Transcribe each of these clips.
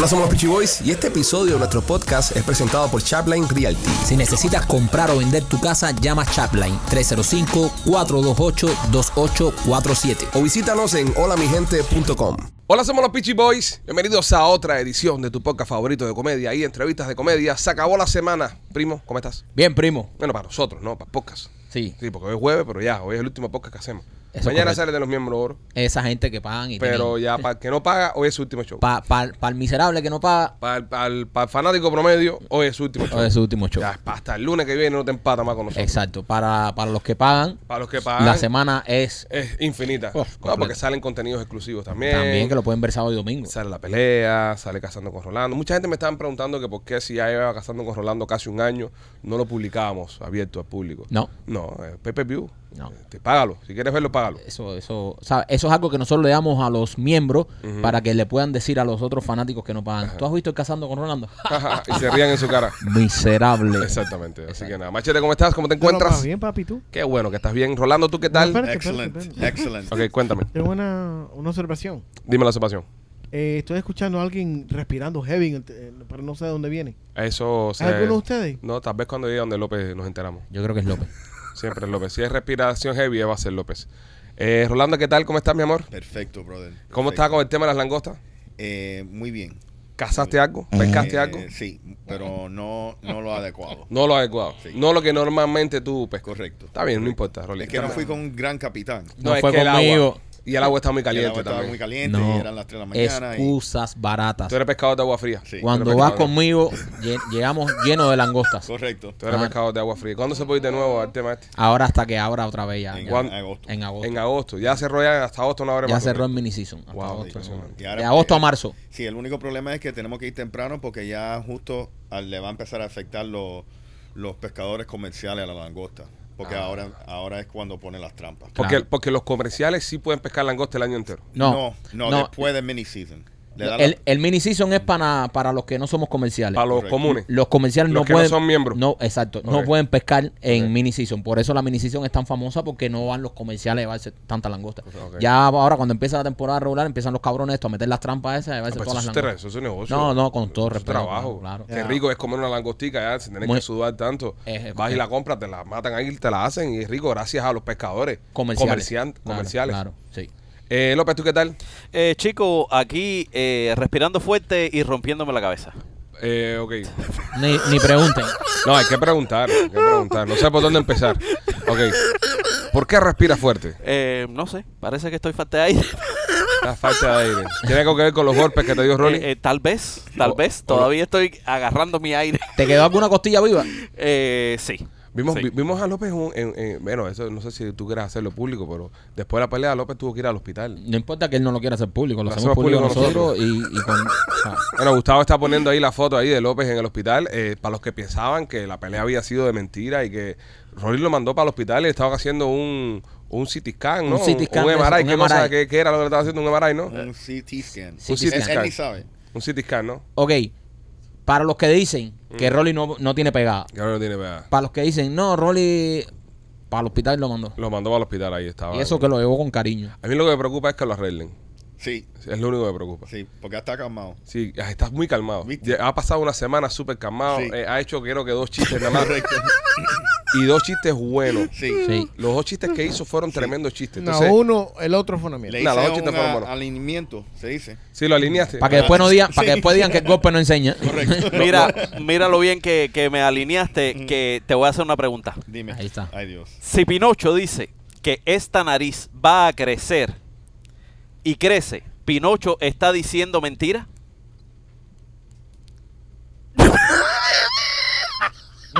Hola, somos los Peachy Boys y este episodio de nuestro podcast es presentado por Chapline Realty. Si necesitas comprar o vender tu casa, llama Chapline 305-428-2847. O visítanos en holamigente.com. Hola, somos los Peachy Boys. Bienvenidos a otra edición de tu podcast favorito de comedia y entrevistas de comedia. Se acabó la semana. Primo, ¿cómo estás? Bien, primo. Bueno, para nosotros, ¿no? Para podcast. Sí. Sí, porque hoy es jueves, pero ya, hoy es el último podcast que hacemos. Eso es Mañana correcto. sale de los miembros oro, Esa gente que pagan y pero ya para el que no paga, hoy es su último show. Para el miserable que no paga, Para el, para el- fanático promedio, hoy es su último show. hoy es su último show. Ya, hasta el lunes que viene no te empata más con nosotros. Exacto. Para, para los que pagan, Para los que pagan, la semana es es infinita. Uf, no, porque salen contenidos exclusivos también. también que lo pueden ver sábado y domingo. Sale la pelea, sale Cazando con Rolando. Mucha gente me estaban preguntando que por qué si ya lleva Cazando con Rolando casi un año, no lo publicábamos abierto al público. No. No, eh, Pepe View. No. Este, págalo. Si quieres verlo, págalo. Eso, eso, ¿sabe? eso es algo que nosotros le damos a los miembros para que le puedan decir a los otros fanáticos que no pagan. ¿Tú has visto el Casando con Rolando? y se rían en su cara. Miserable. Exactamente. Así que nada. Machete, ¿cómo estás? ¿Cómo te encuentras? bien, papi, ¿tú? Qué bueno que estás bien. Rolando, ¿tú qué tal? No, espérate. excellent. ok, cuéntame. Tengo una, una observación. Dime la observación. Eh, estoy escuchando a alguien respirando heavy, pero no sé de dónde viene. Eso se... ¿Es alguno de ustedes? No, tal vez cuando llegue donde López nos enteramos. Yo creo que es López. Siempre es López. Si es respiración heavy, va a ser López. Eh, Rolando, ¿qué tal? ¿Cómo estás, mi amor? Perfecto, brother. ¿Cómo estás con el tema de las langostas? Eh, muy bien. ¿Cazaste algo? ¿Pescaste Eh, algo? Sí, pero no, no lo adecuado. No lo adecuado. Sí. No lo que normalmente tú pescas. Correcto. Está bien, no importa, Rolly. Es que no fui con un gran capitán. No es fue que el conmigo. agua. Y el agua está muy El caliente agua estaba también. muy caliente No. y eran las 3 de la mañana. y- Excusas baratas. Tú eres pescador de agua fría. Sí. Cuando vas conmigo, lle- llegamos llenos de langostas. Correcto. Tú eres Ah. pescador de agua fría. ¿Cuándo se puede ir de nuevo al tema este? Ahora hasta que abra otra vez ya. En agosto. En agosto. En agosto. Ya cerró ya hasta agosto no abre ya más. cerró el ¿no? mini season. hasta Wow, agosto. impresionante. Y ahora- De agosto a marzo. Sí, el único problema es que tenemos que ir temprano porque ya justo al- le va a empezar a afectar los, los pescadores comerciales a la langosta. Porque Ah. ahora, ahora es cuando ponen las trampas. Porque, Claro. porque los comerciales sí pueden pescar langosta el año entero. No, no, no, no. después del mini season. La- El, el mini season es para, para los que no somos comerciales. Para los Correcto. comunes. Los comerciales Los no que no pueden. son miembros. No, exacto. No pueden pescar en mini season. Por eso la mini season es tan famosa porque no van los comerciales a llevarse tanta langosta. Ya ahora, cuando empieza la temporada regular, empiezan los cabrones estos a meter las trampas esas y a llevarse Pues todas eso, las langostas. eso es un negocio. No, no, con todo Eso es respeto. trabajo. Claro. Qué rico es comer una langostica ya sin tener Muy- que sudar tanto. Es- Vas y es- la compras, te la matan ahí, te la hacen y es rico gracias a los pescadores. Comerciales. Comercian- Claro, comerciales. Claro, sí. Eh, López, ¿tú qué tal? Eh, chico, aquí eh, respirando fuerte y rompiéndome la cabeza. Eh, ok. Ni, ni pregunten. No, hay que preguntar, hay que preguntar. No sé por dónde empezar. Ok. ¿Por qué respira fuerte? Eh, no sé, parece que estoy falta de aire. La falta de aire. ¿Tiene algo que ver con los golpes que te dio Rolly? Eh, eh, tal vez, tal O- vez. o- Todavía estoy agarrando mi aire. ¿Te quedó alguna costilla viva? Eh, sí. Vimos, Sí. vi- vimos a López, en, en- en- bueno, eso no sé si tú quieras hacerlo público, pero después de la pelea López tuvo que ir al hospital. No importa que él no lo quiera hacer público, lo Lo hacemos hacemos público público nosotros y, y con. o sea, Bueno, Gustavo está poniendo ahí la foto ahí de López en el hospital. eh, para los que pensaban que la pelea había sido de mentira y que Rolly lo mandó para el hospital y estaban haciendo un, un CT scan, ¿no? Un CT scan, Un, MRI. un ¿Qué, cosa- qué- qué era lo que le estaba haciendo un MRI, no? Un CT scan. Un CT Él, sí. él scan. ni sabe. Un CT scan, ¿no? Ok, para los que dicen que Mm. Rolly no, no tiene pegada, Que ahora no tiene pegada. para los que dicen, no, Rolly para el hospital lo mandó. Lo mandó para el hospital, ahí estaba. Y eso que lo llevó con cariño. A mí lo que me preocupa es que lo arreglen. Sí, Es lo único que me preocupa. sí, porque está calmado. Sí, estás muy calmado. Ha pasado una semana súper calmado. Sí. eh, ha hecho, creo que dos chistes nada más. Correcto. y dos chistes buenos. Sí. Sí. Los dos chistes que hizo fueron tremendos chistes. No, Entonces, uno, el otro fue una mierda. Le Nada, los hice chistes un fueron buenos. alineamiento, se dice. sí, lo alineaste. Para que después no digan, Sí. para que después digan que el golpe no enseña. Correcto. Mira, mira lo bien que, que me alineaste, que te voy a hacer una pregunta. Dime. Ahí está. Ay, Dios. Si Pinocho dice que esta nariz va a crecer y crece, ¿Pinocho está diciendo mentira?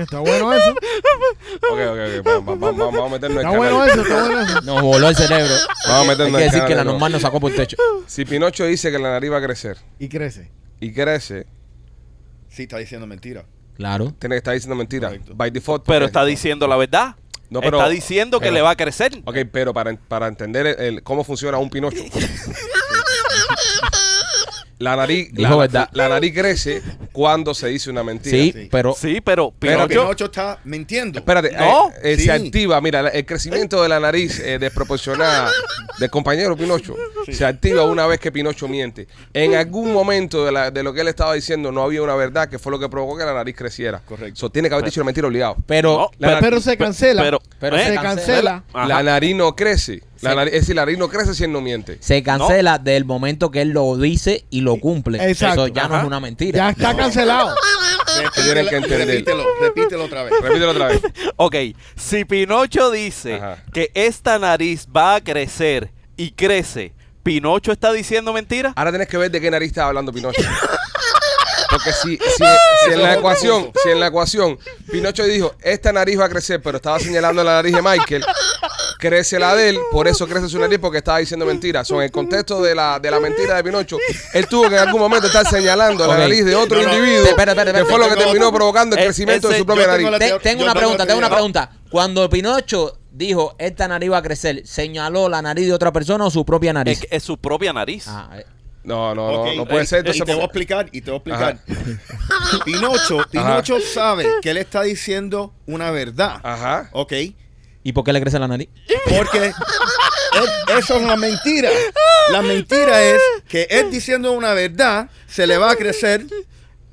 Está bueno eso. Ok, ok, ok. Vamos, vamos, vamos, vamos a meternos en Está el bueno canal. eso, está bueno eso. Nos voló el cerebro. Vamos a Hay meternos que en decir que la no. normal nos sacó por el techo. Si Pinocho dice que la nariz va a crecer Y crece. y crece, Sí, está diciendo mentira. Claro. tiene que estar diciendo mentira. Correcto. By default. Pero porque- está diciendo la verdad. No, pero- está diciendo que pero- le va a crecer. Ok, pero para, para entender el- el- cómo funciona un Pinocho. La nariz, la, la nariz crece cuando se dice una mentira. Sí, Sí. pero Sí, pero Pero Pinocho, Pinocho está mintiendo. Espérate, No, eh, eh, sí. se activa, mira, el crecimiento de la nariz eh, desproporcionada del compañero Pinocho se activa una vez que Pinocho miente. En algún momento de, la- de lo que él estaba diciendo no había una verdad que fue lo que provocó que la nariz creciera. Correcto. So, tiene que haber dicho una mentira obligado. pero No, La- Pero se cancela. pero- Pero ¿eh? se cancela. cancela. Ajá. La nariz no crece. La Sí. nariz- es decir, la nariz no crece si él no miente. se cancela del momento que él lo dice y lo cumple. Exacto. Eso ya no es una mentira. Ya está cancelado. Tienen que entender. Repítelo, repítelo otra vez. Repítelo otra vez. Ok, si Pinocho dice Ajá. que esta nariz va a crecer y crece, ¿Pinocho está diciendo mentira? Ahora tienes que ver de qué nariz estaba hablando Pinocho. Porque si, si, si en la ecuación, si en la ecuación Pinocho dijo, esta nariz va a crecer, pero estaba señalando la nariz de Michael, crece la de él, por eso crece su nariz porque estaba diciendo mentiras. Son el contexto de la, de la mentira de Pinocho, él tuvo que en algún momento estar señalando la nariz de otro No, no. individuo, Espera, espera, espera, que fue lo que terminó provocando el Eh, crecimiento de su propia nariz. tengo una tengo pregunta, tengo una pregunta. Cuando Pinocho dijo esta nariz va a crecer, ¿señaló la nariz de otra persona o su propia nariz? Es, es su propia nariz. Ah, eh. No, no, no, no puede ser. Y te voy a explicar, y te voy a explicar. Pinocho, Pinocho sabe que él está diciendo una verdad. Ajá. ¿Ok? ¿Y por qué le crece la nariz? Porque eso es una mentira. La mentira es que él diciendo una verdad se le va a crecer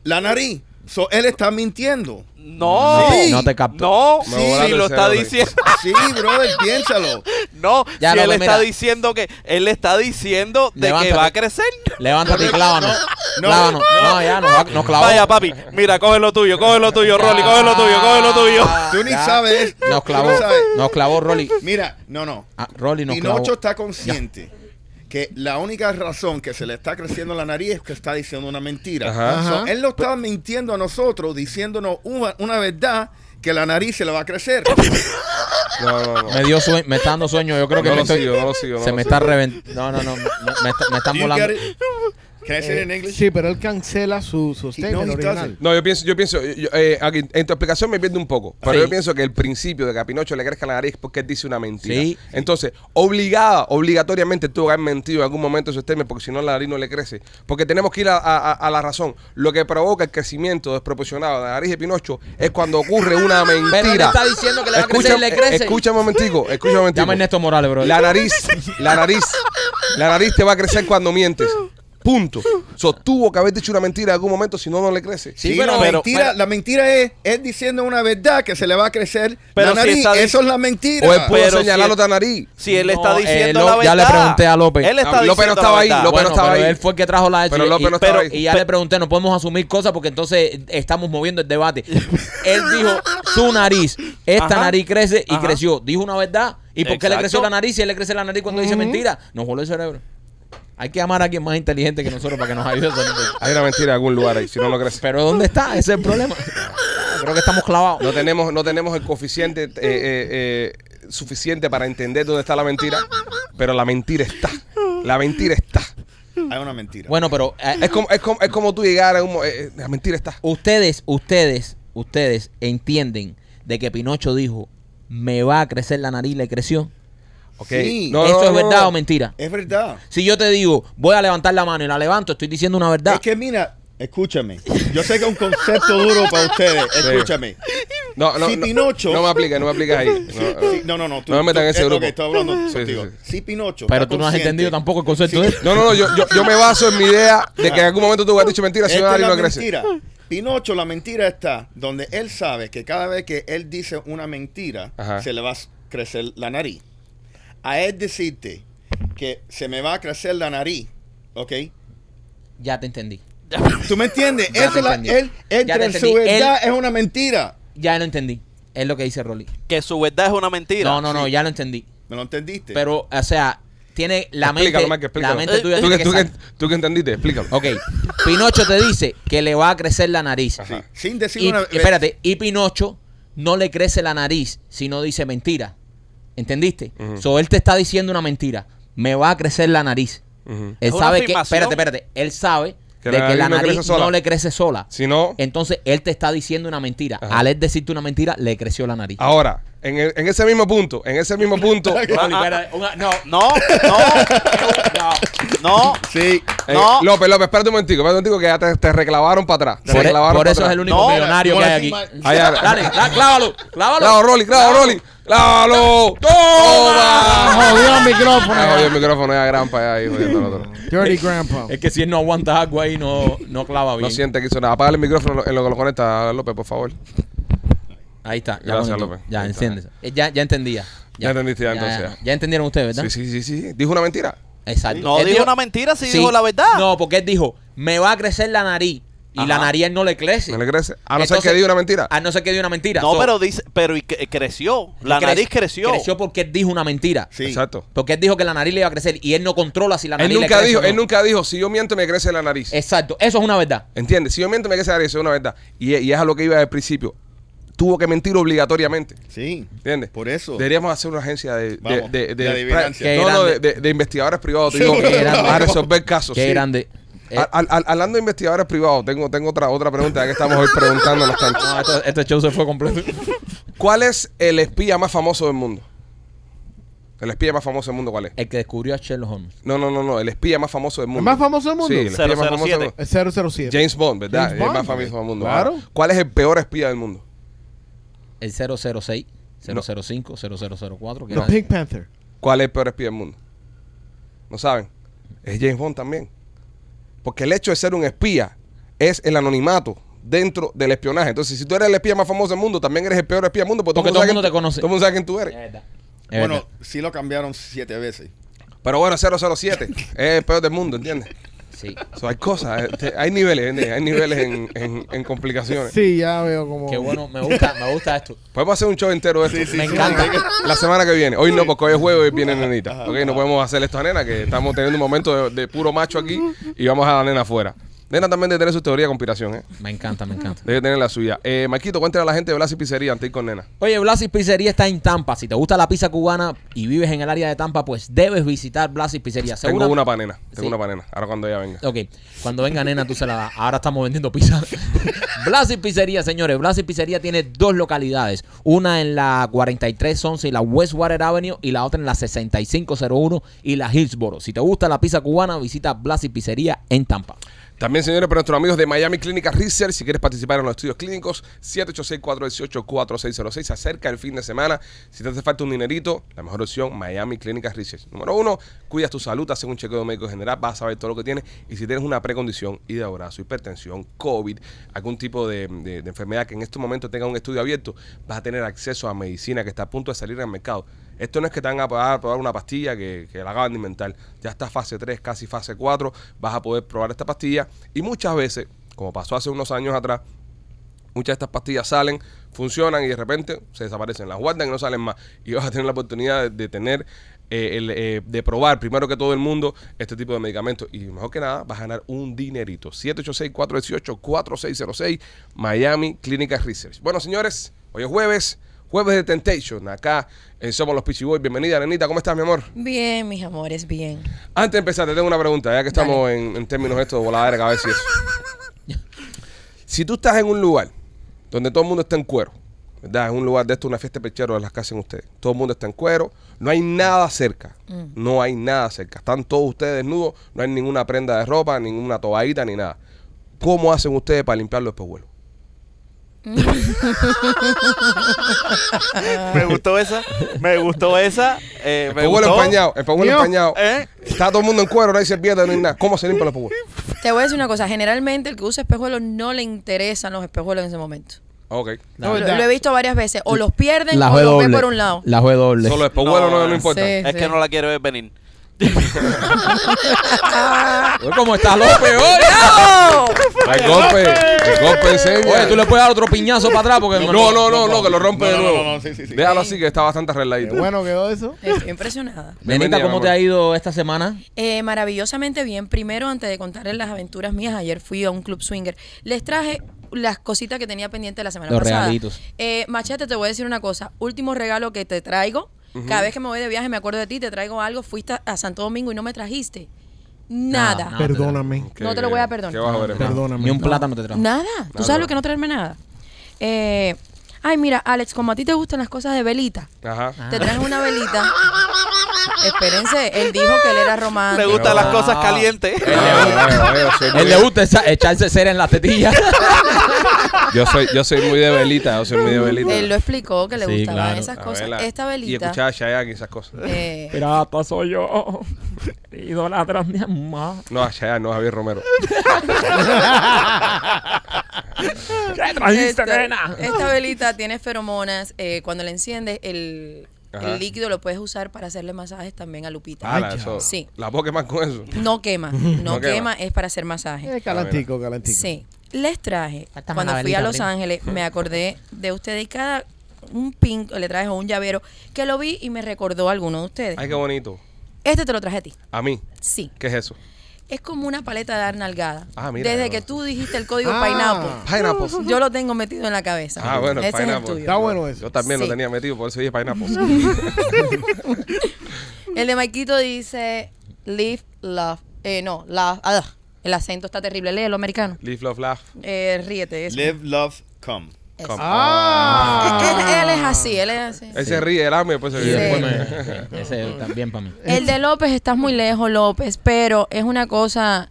la nariz. So, él está mintiendo. No, Sí. No te capto. no, sí, lo está diciendo. Sí, brother, piénsalo. No, Ya, si no, él pues, está mira. diciendo que él está diciendo de que va a crecer. Levántate y clávanos. No, clávanos. No, ya nos, va- nos clavó. Vaya, papi, mira, coge lo tuyo, coge lo tuyo, Rolly, coge lo tuyo, coge lo tuyo. Tú ni Ya. sabes. Nos clavó. sabes. Nos clavó Rolly. Mira, no, no. Ah, Rolly nos clavó. Pinocho está consciente que la única razón que se le está creciendo la nariz es que está diciendo una mentira. Ajá. So, Ajá. él lo estaba mintiendo a nosotros, diciéndonos una, una verdad que la nariz se le va a crecer. No, no, no. Me dio sueño, me está dando sueño. Yo creo que No me lo estoy- sigo, no lo sigo, no se lo me sigo. está reventando. No, no, no. Me, me está- me están volando. Can I say it in English? Sí, pero él cancela su, su no, statement original. No, yo pienso, yo pienso, yo- eh, aquí, en tu explicación me pierde un poco, pero Sí. yo pienso que el principio de que a Pinocho le crezca la nariz es porque él dice una mentira. Sí. Entonces, obligada, obligatoriamente tuvo que haber mentido en algún momento su statement porque si no la nariz no le crece. Porque tenemos que ir a, a- a la razón. Lo que provoca el crecimiento desproporcionado de la nariz de Pinocho es cuando ocurre una mentira. Pero él está diciendo que le va a crecer y le crece. Escucha un momentico, escucha un momentico. Llama a Ernesto Morales, bro. La nariz, la nariz, la nariz te va a crecer cuando mientes. Punto. So, tuvo que haber dicho una mentira en algún momento, si no, no le crece. Sí, Sí, pero- la, pero- mentira, la mentira es él diciendo una verdad que se le va a crecer Pero la si nariz. está dic- Eso es la mentira. O él pudo Pero si señalar él- otra nariz. Si él está No, diciendo eh, la Lo- verdad. ya le pregunté a López. Él está Ah, López no diciendo estaba la ahí, verdad. López no Bueno, estaba pero ahí. él fue el que trajo la Pero López no y, estaba pero- ahí. y ya Pero- le pregunté, no podemos asumir cosas porque entonces estamos moviendo el debate. él dijo su nariz, esta Ajá. nariz crece y Ajá. creció. Dijo una verdad. ¿Y por qué le Exacto. creció la nariz si él le crece la nariz cuando dice mentira? Nos voló el cerebro. Hay que amar a alguien más inteligente que nosotros para que nos ayude a salir de- Hay una mentira en algún lugar ahí, si no, no crece. Pero ¿dónde está? Ese es el problema. Creo que estamos clavados. No tenemos, no tenemos el coeficiente eh, eh, eh, suficiente para entender dónde está la mentira, pero la mentira está. La mentira está. Hay una mentira. Bueno, pero eh, Es como, es como, es como tú llegar a un... mo- eh, eh, la mentira está. ustedes, ustedes, ustedes entienden de que Pinocho dijo, me va a crecer la nariz, le creció. Ok. Sí. No, ¿Eso no, es no, verdad o mentira? es verdad. Si yo te digo, voy a levantar la mano y la levanto, estoy diciendo una verdad. Es que mira, escúchame. Yo sé que es un concepto duro para ustedes. Escúchame. No, no, Si no, Pinocho- No me apliques, no me apliques ahí. No, Sí, no, no, no. tú- No me metan en ese grupo. estoy hablando Sí, contigo. sí, sí. Si Pinocho. Pero tú no has entendido tampoco el concepto de no, no, no, yo, yo, yo me baso en mi idea de que en algún momento tú hubieras dicho mentira si no no crece. mentira. Pinocho, la mentira está donde él sabe que cada vez que él dice una mentira, Ajá. se le va a crecer la nariz. A él decirte que se me va a crecer la nariz, ¿ok? Ya te entendí. ¿Tú me entiendes? Ya Esa te es la, entendí. él, Ya te entre entendí. su verdad Él- es una mentira. Ya lo entendí. Es lo que dice Rolly. Que su verdad es una mentira. No, no, no, ya lo entendí. ¿Me lo entendiste? Pero, o sea, tiene la Explícalo, mente. Mike, explícalo. La mente tuya ¿Tú, tiene que, que tú, que, sal- tú que entendiste, explícalo. Ok. Pinocho te dice que le va a crecer la nariz. Sí, Sin decir Y, una espérate, y Pinocho no le crece la nariz si no dice mentira. ¿Entendiste? Ujú. So él te está diciendo una mentira. Me va a crecer la nariz. Él sabe que, espérate, espérate, él sabe Que de la que la nariz no nariz le crece sola. Si no, Entonces él te está diciendo una mentira. Ajá. Al él decirte una mentira, le creció la nariz. ahora, En, el- en ese mismo punto, en ese mismo punto. Espera, una- no, No, no, no. Sí. eh, No. López, López, espérate un momentico, espérate un momentico que ya te, te reclavaron para atrás. Te por, reclavaron por para eso es atrás. el único No, millonario no que hay aquí. ahí. Dale, da- clávalo, clávalo. Clavo, Rolly, clavo, Rolly. ¡Clávalo! ¡Toma! Jodió el micrófono. Ah, jodió el micrófono ya gran para allá ahí, jodiendo al otro. Dirty grandpa. Es que si él no aguanta agua ahí, no, no clava bien. No siente que hizo nada. Apágale el micrófono en lo que lo conecta, López, por favor. Ahí está. Ya, Gracias. López. ya Ahí está. Eh, Ya, ya entendía. Ya entendiste ya, entonces, ya. Ya, entendieron ustedes, ¿verdad? Sí, sí, sí, sí. Dijo una mentira. Exacto. No Él dijo una mentira, sí dijo la verdad. No, porque él dijo, me va a crecer la nariz. Y la nariz él no le crece. ¿No le crece? A no ser que diga una mentira. A no ser que diga una mentira. No, So, pero dice, pero y que- creció. La cre- nariz creció. Creció porque él dijo una mentira. Sí. Exacto. Porque él dijo que la nariz le iba a crecer y él no controla si la Él nariz le nunca crece dijo, o no. él nunca dijo, si yo miento me crece la nariz. Exacto, eso es una verdad. ¿Entiendes? Si yo miento me crece la nariz, eso es una verdad. Y, y es a lo que iba al principio. Tuvo que mentir obligatoriamente. Sí. ¿Entiendes? Por eso. Deberíamos hacer una agencia de, de, Vamos, de, de adivinancia. no, no, de, Qué de- de investigadores privados. te Sí, digo, qué grande. a resolver casos. Qué sí. grande. Eh, A- al- al- hablando de investigadores privados, tengo, tengo otra, otra pregunta, ya que estamos hoy preguntándonos tanto. no, esto- este show se fue completo. ¿Cuál es el espía más famoso del mundo? El espía más famoso del mundo, ¿cuál es? El que descubrió a Sherlock Holmes. No, no, no, no, el espía más famoso del mundo. ¿El más famoso del mundo? Sí, el espía más famoso del 007. mundo. El 007. James Bond, ¿verdad? James el más famoso del mundo. claro. Ahora, ¿Cuál es el peor espía del mundo? El 006, 005, 0004. que The era- Pink Panther. ¿Cuál es el peor espía del mundo? ¿No saben? Es James Bond también. Porque el hecho de ser un espía es el anonimato dentro del espionaje. Entonces, si tú eres el espía más famoso del mundo, también eres el peor espía del mundo. Porque todo el mundo quién- te conoce. Todo el mundo sabe quién tú eres. Es verdad. Es Bueno, verdad. sí lo cambiaron siete veces. Pero bueno, 007 es el peor del mundo, ¿entiendes? Sí. So, hay cosas, eh, hay niveles. Hay niveles en, en- en complicaciones. Sí, ya veo como. Qué bueno, me gusta, me gusta esto. Podemos hacer un show entero de esto. Sí, sí, Me sí. encanta. La semana que viene. Hoy no, porque hoy es jueves y viene nenita. Ok, no podemos hacer esto a nena, que estamos teniendo un momento de, de puro macho aquí y vamos a la nena afuera. Nena también debe tener su teoría de conspiración, ¿eh? Me encanta, me encanta. Debe tener la suya. Eh, Marquito, cuéntale a la gente de Blas y Pizzería antes de ir con nena. Oye, Blasis Pizzería está en Tampa. Si te gusta la pizza cubana y vives en el área de Tampa, pues debes visitar Blasis Pizzería. Tengo una para nena. Tengo Sí. una para nena. Ahora cuando ella venga. Ok, cuando venga nena tú se la das. Ahora estamos vendiendo pizza. Blasis Pizzería, señores. Blasis Pizzería tiene dos localidades. Una en la 4311 y la Westwater Avenue y la otra en la 6501 y la Hillsboro. Si te gusta la pizza cubana, visita Blasis Pizzería en Tampa. También, señores, para nuestros amigos de Miami Clínica Research, si quieres participar en los estudios clínicos, 786-418-4606. Se acerca el fin de semana. Si te hace falta un dinerito, la mejor opción, Miami Clínica Research. Número uno, cuidas tu salud, haces un chequeo médico general, vas a saber todo lo que tienes. Y si tienes una precondición, hígado graso, hipertensión, COVID, algún tipo de, de- de enfermedad que en este momento tenga un estudio abierto, vas a tener acceso a medicina que está a punto de salir al mercado. Esto no es que te van a probar, probar una pastilla que, la acaban de inventar. Ya está fase 3, casi fase 4. Vas a poder probar esta pastilla. Y muchas veces, como pasó hace unos años atrás, muchas de estas pastillas salen, funcionan y de repente se desaparecen. Las guardan y no salen más. Y vas a tener la oportunidad de, de tener, eh, el, eh, de probar primero que todo el mundo este tipo de medicamentos. Y mejor que nada, vas a ganar un dinerito. 786-418-4606, Miami Clinical Research. Bueno, señores, hoy es jueves. Jueves de Temptation, acá en Somos los Pichi Boys. Bienvenida, Nenita, ¿cómo estás, mi amor? Bien, mis amores, bien. Antes de empezar, te tengo una pregunta, ya que estamos en, en términos estos de voladera de cabeza y eso. Si tú estás en un lugar donde todo el mundo está en cuero, ¿verdad? En un lugar de esto, una fiesta de pechero de las que hacen ustedes. Todo el mundo está en cuero, no hay nada cerca. No hay nada cerca. Están todos ustedes desnudos, no hay ninguna prenda de ropa, ninguna toallita, ni nada. ¿Cómo hacen ustedes para limpiar los espejuelos? Me gustó esa. Me gustó esa. Eh, me gustó. empañado, espejuelo Mío. empañado. ¿Eh? Está todo el mundo en cuero, no hay servilleta, no hay nada. ¿Cómo se limpian los espejuelos? Te voy a decir una cosa. Generalmente el que usa espejuelos no le interesan los espejuelos en ese momento. Ok. No, lo, he visto varias veces. O los pierden La o los ve doble. por un lado. La fue doble. Solo espejuelos no, No, no importa. sí. Es que no la quiero ver venir. Oye, ¿Cómo está López hoy? El golpe, el golpe enseña. Oye, tú le puedes dar otro piñazo para atrás porque... No, no, no, no, que lo rompe No, de nuevo. no, no, sí, sí, sí. Déjalo así que está bastante Qué arregladito. bueno quedó eso. Estoy impresionada. Bienvenida, ¿cómo te ha ido esta semana? Eh, maravillosamente bien. Primero, antes de contarles las aventuras mías, ayer fui a un club swinger. Les traje las cositas que tenía pendiente la semana Los pasada. regalitos. Eh, Machete, te voy a decir una cosa. Último regalo que te traigo. Cada vez que me voy de viaje me acuerdo de ti, te traigo algo. Fuiste a Santo Domingo y no me trajiste. Nada. No, Perdóname. ¿Qué- No te lo voy a perdonar. ¿Qué vas a ver? Perdóname. Ni un plátano te trajo. Nada. ¿Tú Nada. sabes lo que no traerme nada? Eh, Ay, mira, Alex, como a ti te gustan las cosas de velita, Ajá. te traes una velita. Espérense, él dijo que él era Le romántico. gustan las Ah. cosas calientes. Ah, muy Él le gusta echarse cera en la tetilla. Yo soy, yo soy muy de velita, yo soy muy de velita. Él lo explicó que le Sí, gustaban claro. esas A cosas. verla. Esta Y velita. escuchar a Chayanne y esas cosas. eh, Pirata soy yo. Idolatras mi mamá. No, a Chayanne, no a Javier Romero. ¿Qué trajiste, esta, nena? esta velita tiene feromonas. eh, cuando la enciendes, el, Ajá. el líquido lo puedes usar para hacerle masajes también a Lupita. Ala, Ay, eso. Sí. La Pokémon con eso. No quema, no, No quema. quema, es para hacer masajes. Eh, calantico, calantico. Sí. Les traje, Falta cuando fui a Los. Ángeles, me acordé de ustedes y cada un pin le traje un llavero que lo vi y me recordó a alguno de ustedes. Ay, qué bonito. Este te lo traje a ti. A mí. Sí. ¿Qué es eso? Es como una paleta de dar nalgada. Ah, mira. Desde que tú dijiste el código Ah. Pineapple, Pineapple. yo lo tengo metido en la cabeza. Ah, bueno, Ese es el pineapple. tuyo. Está bueno eso. Yo también Sí. lo tenía metido, por eso dije pineapple. El de Maikito dice Live, Love. Eh, no, love. ah, el acento está terrible. Léelo, americano. Live, love, laugh. Eh, ríete. Eso. Live, love, come. Eso. Ah. Él, él es así, él es así. Él se ríe, el ame, después se Y Sí. ríe. después me- ese también para mí. El de López, estás muy lejos, López, pero es una cosa.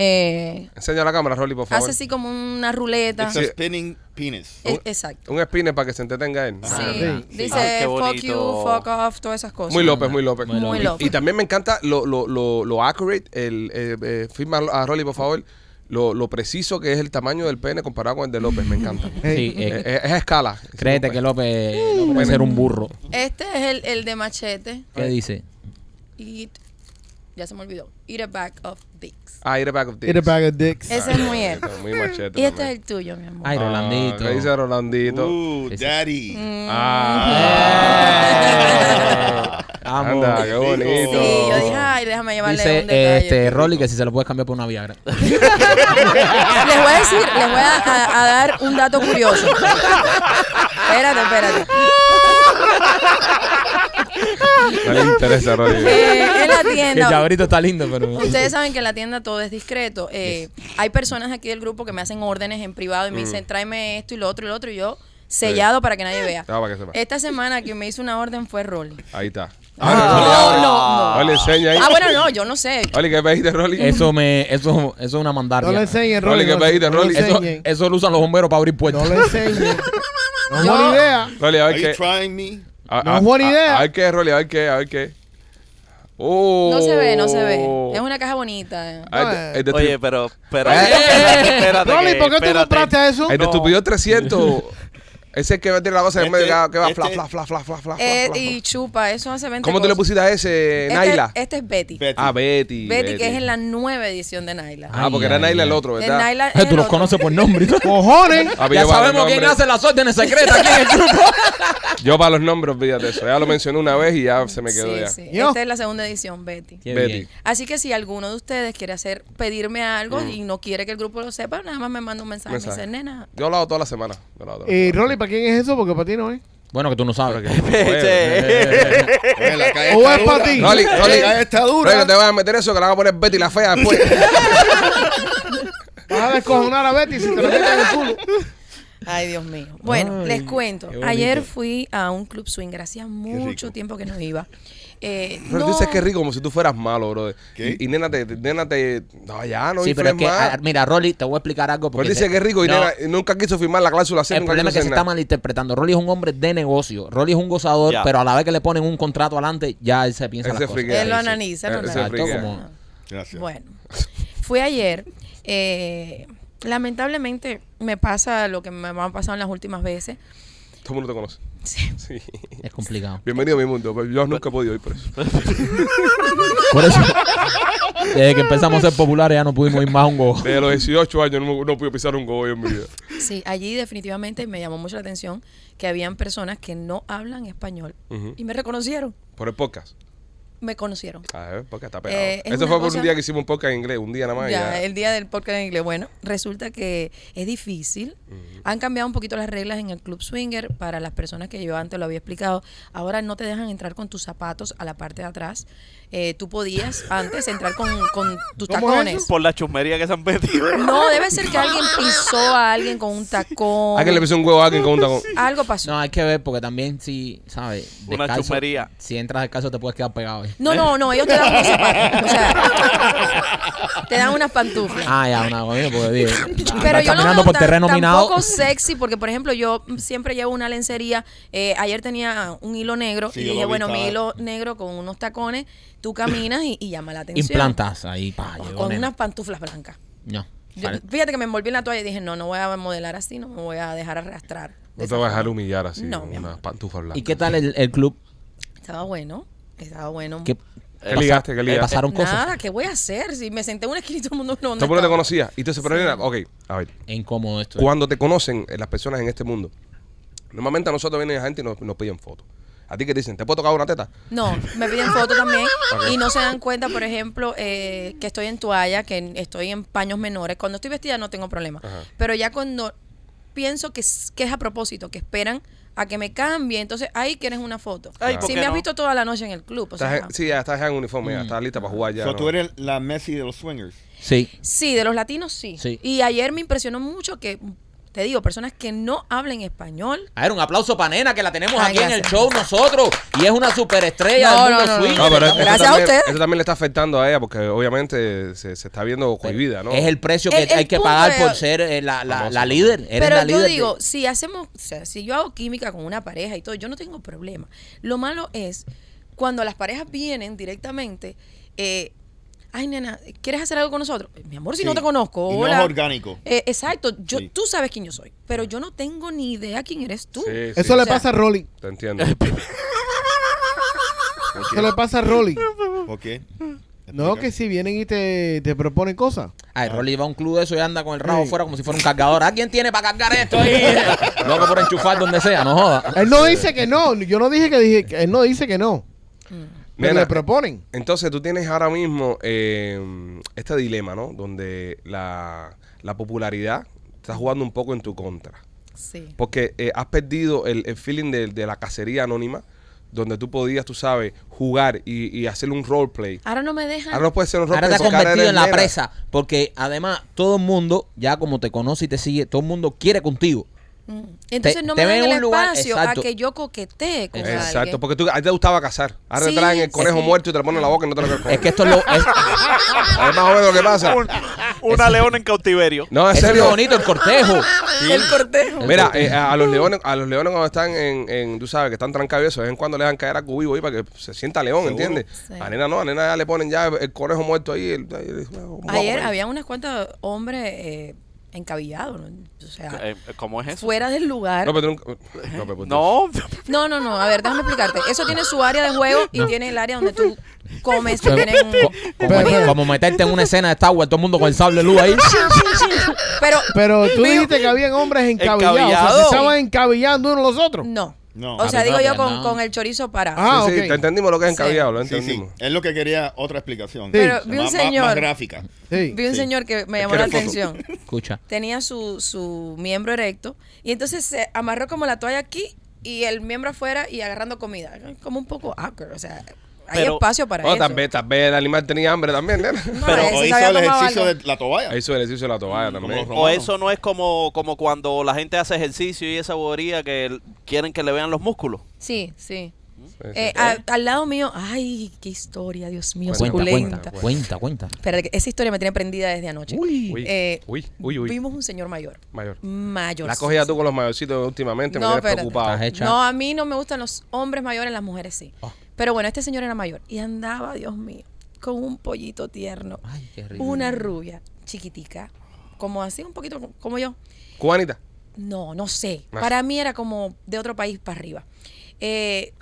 Eh, Enseña la cámara, Rolly, por favor. hace así como una ruleta. It's a spinning penis. E- exacto. Un spinner para que se entretenga él. Sí. sí. Dice Ay, qué fuck bonito. you, fuck off, todas esas cosas. Muy López, muy López. Muy López. Y, también me encanta lo, lo, lo, lo accurate, el, eh, eh, firma a Rolly, por favor, lo, lo preciso que es el tamaño del pene comparado con el de López. Me encanta. Sí, Eh, eh, es a escala. créete que López, López debe ser un burro. Este es el, el de Machete. ¿Qué dice? Eat. Ya se me olvidó. Eat a bag of dicks. Ah, eat a bag of dicks. Eat a bag of dicks. Ese es muy él. Muy machete. Y este es el tuyo, mi amor. Ay, Ah, Rolandito. ¿Qué dice Rolandito? Ooh, Ese- daddy. Ah. Vamos. Anda, qué bonito. Sí, yo dije, ay, déjame llevarle Dice un detalle. este Rolly que si se lo puedes cambiar por una Viagra. Les voy a decir, les voy a, a- a dar un dato curioso. espérate, espérate. No le interesa, Rolly. Eh, en la El tienda, llaverito está lindo, pero. ustedes saben que en la tienda todo es discreto. Eh, Hay personas aquí del grupo que me hacen órdenes en privado y me dicen, tráeme esto y lo otro y lo otro. Y yo, sellado para que nadie vea. Ah, para que sepa. Esta semana quien me hizo una orden fue Rolly. Ahí está. No, no, no. Rolly, enseña ahí. Ah, bueno, no, yo no sé. Rolly, ¿qué pediste, Rolly? Eso me, eso, eso es una No le enseñen, Rolly, Rolly. ¿qué no- pediste, no Rolly? Eso, eso lo usan los bomberos para abrir No puertas. le enseñen. No es buena idea. Rolly, a ver qué. trying me? A, No es buena a- idea. A, ver qué, Rolly, a ver qué, a ver qué. Oh. No se ve, no se ve. Es una caja bonita. Ah, Oye, pero, pero, Eh. espérate, Rolly, ¿por qué tú compraste a eso? el de tu pidió 300. Ese que tiene la cosa en Este- medio que va fla, este- fla, fla, fla, fla, fla, Eh, fla, fla. y chupa, eso hace 20 ¿Cómo tú le pusiste a ese, Este, Naila? este es Betty. Betty. Ah, Betty. Betty, que es en la nueva edición de Naila. Ah, porque era Naila el otro, El ¿verdad? Naila Eh, es Tú el los otro. conoces por nombre. Cojones. Ah, Ya sabemos quién hace las órdenes secretas aquí en el grupo. Yo para los nombres, olvídate eso. Ya lo mencioné una vez y ya se me quedó Sí, ya. Esta es la segunda edición, Betty. Qué Betty. bien. Así que si alguno de ustedes quiere hacer, pedirme algo Mm. y no quiere que el grupo lo sepa, nada más me manda un mensaje. Me dice, nena, Yo lo hago toda la semana. Yo lo hago toda la Y semana. ¿Para quién es eso? Porque para ti no es. Bueno, que tú no sabes. Che. Oye, la calle O es pa' dura. ti. Rolly, La calle está dura. Rolly, no te vas a meter eso que le van a poner Betty la fea después. Vas a descojonar a Betty si te lo metes en el culo. ay Dios mío. Bueno, Ay, les cuento. qué bonito. Ayer fui a un club swing, hacía mucho tiempo que no iba. Eh, Pero no, tú dices que es rico como si tú fueras malo, bro. ¿Qué? Y, y nena te, nena te. No, ya, no Sí, pero es que, más. ah, mira, Rolly, te voy a explicar algo. Porque dice se- que es rico y, No, nena, y nunca quiso firmar la cláusula C. El problema es que se hacer está nada. malinterpretando. Rolly es un hombre de negocio. Rolly es un gozador, Ya. pero a la vez que le ponen un contrato adelante, ya él se piensa Él las se cosas. friquea. Él lo analiza, lo Él analiza. Friquea. como- Gracias. Bueno, fui ayer. eh, lamentablemente me pasa lo que me ha pasado en las últimas veces. Todo el mundo te conoce. Sí. Sí. Es complicado. Bienvenido a mi mundo. pero Yo nunca he podido ir por eso. Por eso, desde que empezamos a ser populares ya no pudimos ir más a un go. Desde los 18 años no, no pude pisar un gobierno en mi vida. Sí, allí definitivamente me llamó mucho la atención que habían personas que no hablan español y me reconocieron. Por el podcast. Me conocieron. A ver, porque está pegado. Eh, es Eso fue por cosa- un día que hicimos un podcast en inglés, un día nada más. ya. el día del podcast en inglés. Bueno, resulta que es difícil. Han cambiado un poquito las reglas en el Club Swinger para las personas que yo antes lo había explicado. Ahora no te dejan entrar con tus zapatos a la parte de atrás. Eh, tú podías antes entrar con, con tus ¿Cómo es tacones. eso? Por la chusmería que se han metido. No, debe ser que alguien pisó a alguien con un tacón. Alguien le pisó un huevo a alguien con un tacón. Algo pasó. No, hay que ver porque también si, ¿sabes? Una Descalzo, chumería. Si entras descalzo te puedes quedar pegado ahí. No, no, no, ellos te dan unos zapatos. O sea, te dan unas pantuflas. Ah, ya, una coño, porque digo, Pero estás yo no por tan- terreno minado. tampoco sexy porque, por ejemplo, yo siempre llevo una lencería. Eh, ayer tenía un hilo negro Sí, y dije, bueno, mi hilo negro con unos tacones, tú caminas y, y llama la atención. Implantas ahí, pa, O Con nena. unas pantuflas blancas. No. Yo- fíjate que me envolví en la toalla y dije, no, no voy a modelar así, no me voy a dejar arrastrar. No te vas a dejar humillar así, No, con unas pantufas blancas. ¿Y qué tal el, el club? Estaba bueno, estaba bueno. ¿Qué, ¿Qué ligaste? ¿Qué ligaste? pasaron cosas? Nada, ¿qué voy a hacer? Si me senté en una esquina y todo el mundo no. Todo el mundo te conocía. Y entonces, pero Sí. ok, a ver. Incómodo esto. Cuando te conocen eh, las personas en este mundo, normalmente a nosotros viene gente y nos, nos piden fotos. A ti que te dicen, ¿te puedo tocar una teta? No, me piden fotos también y no se dan cuenta, por ejemplo, eh, que estoy en toalla, que estoy en paños menores. Cuando estoy vestida no tengo problema. Ajá. Pero ya cuando pienso que es, que es a propósito, que esperan a que me cambie, entonces ahí quieres una foto. Ay, ¿por si qué me has visto toda la noche en el club. o Estás sea, en- sí, ya estás en uniforme, Mm. ya estás lista para jugar ya. So, ¿no? tú eres la Messi de los swingers. Sí. Sí, de los latinos sí. Sí. Y ayer me impresionó mucho que, te digo, personas que no hablen español. A ver, un aplauso para Nena, que la tenemos Ay, aquí en el show nosotros. Y es una superestrella No, del mundo no, no, no. swing. No, pero eso Gracias a usted. eso también le está afectando a ella porque obviamente se, se está viendo cohibida, ¿no? Es el precio que El- el hay que pagar de- por ser eh, la, la, Famosa. la líder. Eres Pero la yo de- digo, si hacemos, o sea, si yo hago química con una pareja y todo, yo no tengo problema. Lo malo es cuando las parejas vienen directamente, eh, ay nena, ¿quieres hacer algo con nosotros? Mi amor, si Sí. no te conozco, Y no hola. es orgánico. Eh, exacto, yo, Sí. tú sabes quién yo soy, pero yo no tengo ni idea quién eres tú. Sí, sí, Eso le O sea- pasa a Rolly. Te entiendo. ¿Por Eso le pasa a Rolly. ¿Por qué? No, que si vienen y te, te proponen cosas. Ay, Rolly va a un club de eso y anda con el rabo Sí. fuera como si fuera un cargador. ¿A quién tiene para cargar esto ahí? Loco por enchufar donde sea, no joda. Él no dice que no. Yo no dije que dije. que Él no dice que no. Pero Nena, le proponen. Entonces tú tienes ahora mismo eh, este dilema, ¿no? Donde la, la popularidad está jugando un poco en tu contra. Sí. Porque eh, has perdido el, el feeling de, de la cacería anónima, donde tú podías, tú sabes, jugar y, y hacer un roleplay. Ahora no me dejan. Ahora no puede ser un Ahora roleplay te has ahora convertido en la nena. presa. Porque además todo el mundo, ya como te conoce y te sigue, todo el mundo quiere contigo. Mm. Entonces Te- no me dan el lugar- espacio exacto. a que yo coquetee con Exacto, alguien. porque tú, a ti te gustaba cazar. Ahora Sí, te traen el conejo sí. muerto y te lo ponen en la boca y no te lo quieres comer. Es que esto es lo, es, Es más o menos lo que pasa. Un- una leona en cautiverio. No, en es serio. lo bonito, el cortejo. El cortejo. Mira, eh, a, los leones, a los leones cuando están en, en, tú sabes, que están trancados de vez en cuando le dan caer a vivo ahí para que se sienta león, Seguro. ¿entiendes? Sí. A nena no, a nena ya le ponen ya el conejo muerto ahí. el- Ayer había unas cuantas hombres eh, encabillados, ¿no? o sea, Eh, ¿Cómo es eso? fuera del lugar. No, pero tú nunca- no, pero No, No, no, no, a ver, déjame explicarte. Eso tiene su área de juego y tiene el área donde tú comes, co- como, meterte en una escena de Star Wars, todo el mundo con el sable de luz ahí. Pero Pero tú dijiste que habían hombres encabillados. O sea, Encabillados. se estaban encabillando unos los otros. no. No. O sea, digo yo con, no. con el chorizo parado. Ah, sí, sí, ok. te entendimos lo que es Sí. encabillado, lo Sí, sí. entendimos. Es lo que quería otra explicación. Sí. Pero vi un más- señor, Más gráfica. Sí. vi un Sí. señor que me Es llamó que la atención. Escucha. Tenía su, su miembro erecto y entonces se amarró como la toalla aquí y el miembro afuera y agarrando comida. Como un poco awkward, o sea, hay Pero- espacio para eso. tal vez, tal vez el animal tenía hambre también, nena. No, Pero o hizo el ejercicio algo. de la toalla. Hizo el ejercicio de la toalla Como también. o eso no es como, como cuando la gente hace ejercicio y esa bobería que quieren que le vean los músculos. Sí, sí. Sí, sí. Eh, a- al lado mío, ay, qué historia, Dios mío, Cuenta, suculenta. cuenta, cuenta, cuenta. Que esa historia me tiene prendida desde anoche. Uy. Uy, Eh, uy, uy, uy. Vimos un señor mayor. Mayor. Mayor. La cogida tú con los mayorcitos últimamente, me No, tienes espérate. preocupado. No, a mí no me gustan los hombres mayores, las mujeres sí. Ah. Pero bueno, este señor era mayor y andaba, Dios mío, con un pollito tierno. Ay, qué rico. Una rubia, chiquitica, como así, un poquito como- yo. Cubanita. No, no sé. Para mí era como de otro país para arriba. Eh,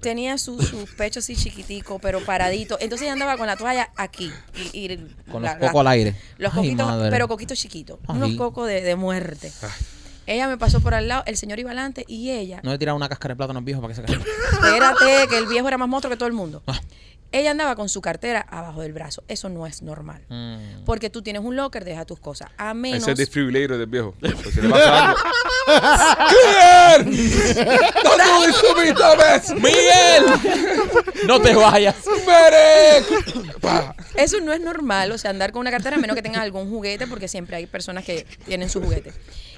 tenía su, su pecho así chiquitico, pero paradito. Entonces ella andaba con la toalla aquí. Y, y Con la- los cocos al aire. Los Ay, coquitos, madre. pero coquitos chiquitos. Ay. Unos cocos de, de muerte. Ella me pasó por al lado, el señor iba adelante y ella. No le tiraba una cáscara de plátano al viejo para que se caiga. Espérate, que el viejo era más monstruo que todo el mundo. Ah. Ella andaba con su cartera abajo del brazo. Eso no es normal. Mm. Porque tú tienes un locker, deja tus cosas. A menos. Ese es desfibrilator del viejo. Si le pasa. ¡Miguel! no te vayas. Eso no es normal, o sea, andar con una cartera a menos que tengas algún juguete, porque siempre hay personas que tienen su juguete.